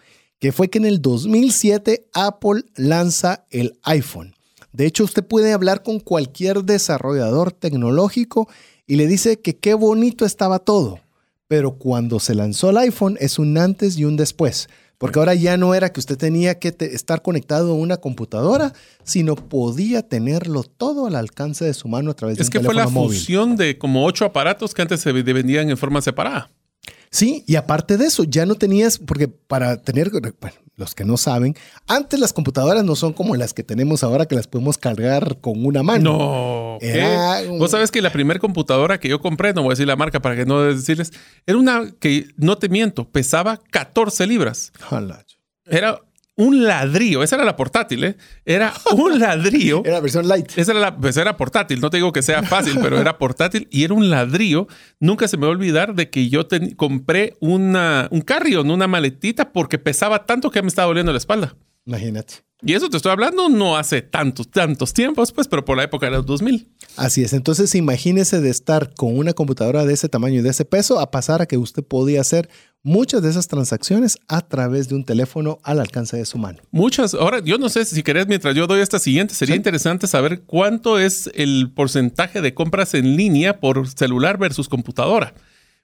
que fue que en el 2007 Apple lanza el iPhone. De hecho, usted puede hablar con cualquier desarrollador tecnológico y le dice que qué bonito estaba todo. Pero cuando se lanzó el iPhone es un antes y un después. Porque ahora ya no era que usted tenía que te- estar conectado a una computadora, sino podía tenerlo todo al alcance de su mano a través Es de que un fue la teléfono móvil. fusión de como ocho aparatos que antes se vendían en forma separada. Sí, y aparte de eso, ya no tenías, porque para tener, bueno, los que no saben, antes las computadoras no son como las que tenemos ahora que las podemos cargar con una mano. No. ¿qué? Un- Vos sabes que la primera computadora que yo compré, no voy a decir la marca para que no decirles, era una que, no te miento, pesaba 14 libras. Era un ladrillo. Esa era la portátil, ¿eh? Era un ladrillo. Era la versión light. Esa era, la, pues era portátil, no te digo que sea fácil, pero era portátil y era un ladrillo. Nunca se me va a olvidar de que yo ten- compré una, un carrion, una maletita, porque pesaba tanto que me estaba doliendo la espalda. Imagínate. Y eso te estoy hablando no hace tantos, tantos tiempos, pues, pero por la época de los 2000. Así es. Entonces, imagínese de estar con una computadora de ese tamaño y de ese peso a pasar a que usted podía hacer muchas de esas transacciones a través de un teléfono al alcance de su mano. Muchas. Ahora, yo no sé si querés, mientras yo doy esta siguiente, sería interesante saber cuánto es el porcentaje de compras en línea por celular versus computadora.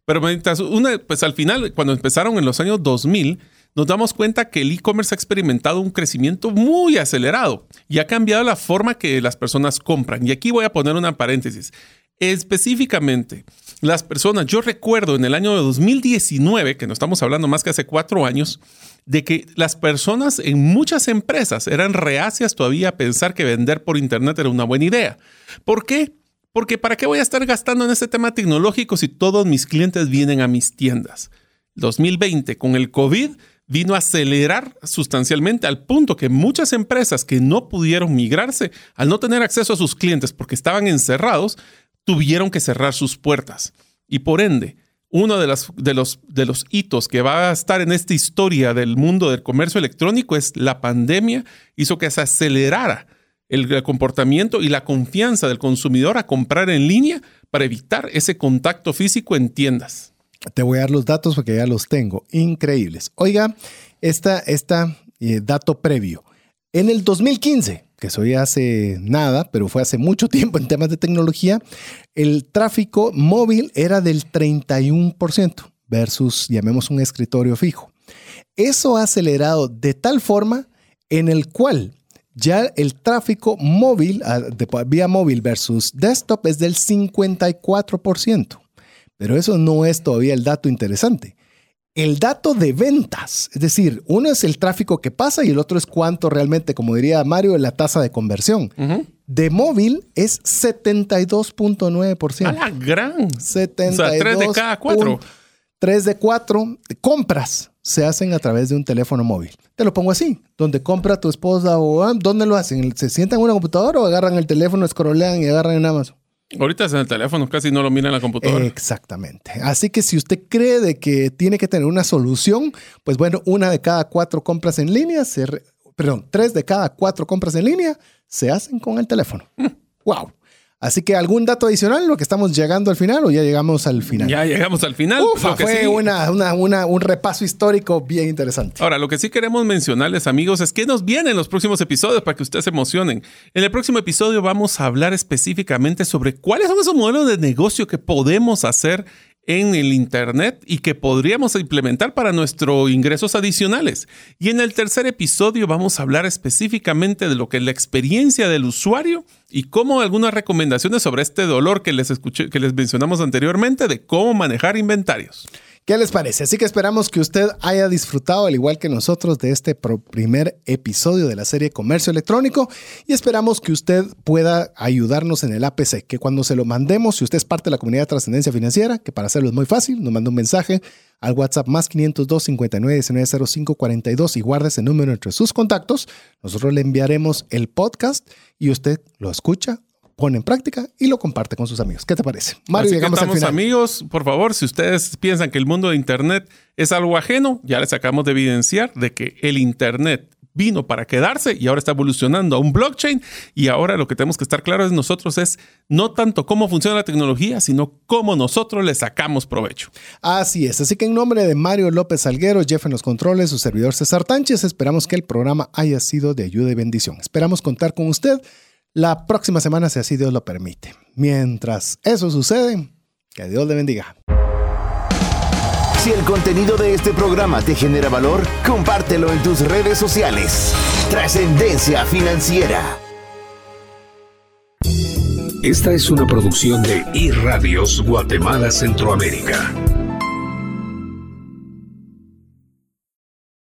Pero mientras una, pues al final, cuando empezaron en los años 2000, nos damos cuenta que el e-commerce ha experimentado un crecimiento muy acelerado y ha cambiado la forma que las personas compran. Y aquí voy a poner una paréntesis. Específicamente, las personas, yo recuerdo en el año de 2019, que no estamos hablando más que hace cuatro años, de que las personas en muchas empresas eran reacias todavía a pensar que vender por Internet era una buena idea. ¿Por qué? Porque ¿para qué voy a estar gastando en este tema tecnológico si todos mis clientes vienen a mis tiendas? 2020, con el COVID, vino a acelerar sustancialmente al punto que muchas empresas que no pudieron migrarse, al no tener acceso a sus clientes porque estaban encerrados, tuvieron que cerrar sus puertas. Y por ende, uno de, las, de, los, de los hitos que va a estar en esta historia del mundo del comercio electrónico es la pandemia hizo que se acelerara el, comportamiento y la confianza del consumidor a comprar en línea para evitar ese contacto físico en tiendas. Te voy a dar los datos porque ya los tengo. Increíbles. Oiga, esta, esta eh, dato previo. En el 2015, que eso ya hace nada, pero fue hace mucho tiempo en temas de tecnología, el tráfico móvil era del 31% versus, llamemos un escritorio fijo. Eso ha acelerado de tal forma en el cual ya el tráfico móvil, ah, vía móvil versus desktop es del 54%. Pero eso no es todavía el dato interesante. el dato de ventas. Es decir, uno es el tráfico que pasa y el otro es cuánto realmente, como diría Mario, la tasa de conversión. De móvil es 72.9%. A la gran. 72. O sea, tres de cada cuatro. 3 de 4 compras se hacen a través de un teléfono móvil. Te lo pongo así, donde compra tu esposa o ah, ¿dónde lo hacen? ¿Se sientan en una computadora o agarran el teléfono, escrolean y agarran en Amazon? Ahorita es en el teléfono, casi no lo mira en la computadora. Exactamente. Así que si usted cree de que tiene que tener una solución, pues bueno, una de cada cuatro compras en línea, se perdón, tres de cada cuatro compras en línea se hacen con el teléfono. ¡Wow! Así que algún dato adicional, lo que estamos llegando al final o ya llegamos al final. Ya llegamos al final. fue un repaso histórico bien interesante. Ahora, lo que sí queremos mencionarles, amigos, es que nos vienen los próximos episodios para que ustedes se emocionen. En el próximo episodio vamos a hablar específicamente sobre cuáles son esos modelos de negocio que podemos hacer en el Internet y que podríamos implementar para nuestros ingresos adicionales. Y en el tercer episodio vamos a hablar específicamente de lo que es la experiencia del usuario y cómo algunas recomendaciones sobre este dolor que les, escuché, que les mencionamos anteriormente de cómo manejar inventarios. ¿Qué les parece? Así que esperamos que usted haya disfrutado, al igual que nosotros, de este primer episodio de la serie Comercio Electrónico y esperamos que usted pueda ayudarnos en el APC, que cuando se lo mandemos, si usted es parte de la comunidad de trascendencia financiera, que para hacerlo es muy fácil, nos manda un mensaje al WhatsApp más 502 59 19 05 42 y guarde ese número entre sus contactos. Nosotros le enviaremos el podcast y usted lo escucha pone en práctica y lo comparte con sus amigos. ¿Qué te parece? Mario, llegamos al final. amigos, por favor, si ustedes piensan que el mundo de Internet es algo ajeno, ya les acabamos de evidenciar de que el Internet vino para quedarse y ahora está evolucionando a un blockchain y ahora lo que tenemos que estar claros es nosotros es no tanto cómo funciona la tecnología, sino cómo nosotros le sacamos provecho. Así es, así que en nombre de Mario López Salguero, Jeff en los controles, su servidor César Tánchez, esperamos que el programa haya sido de ayuda y bendición. Esperamos contar con usted la próxima semana, si así Dios lo permite. Mientras eso sucede, que Dios le bendiga. Si el contenido de este programa te genera valor, compártelo en tus redes sociales. Trascendencia financiera. Esta es una producción de iRadios Guatemala Centroamérica.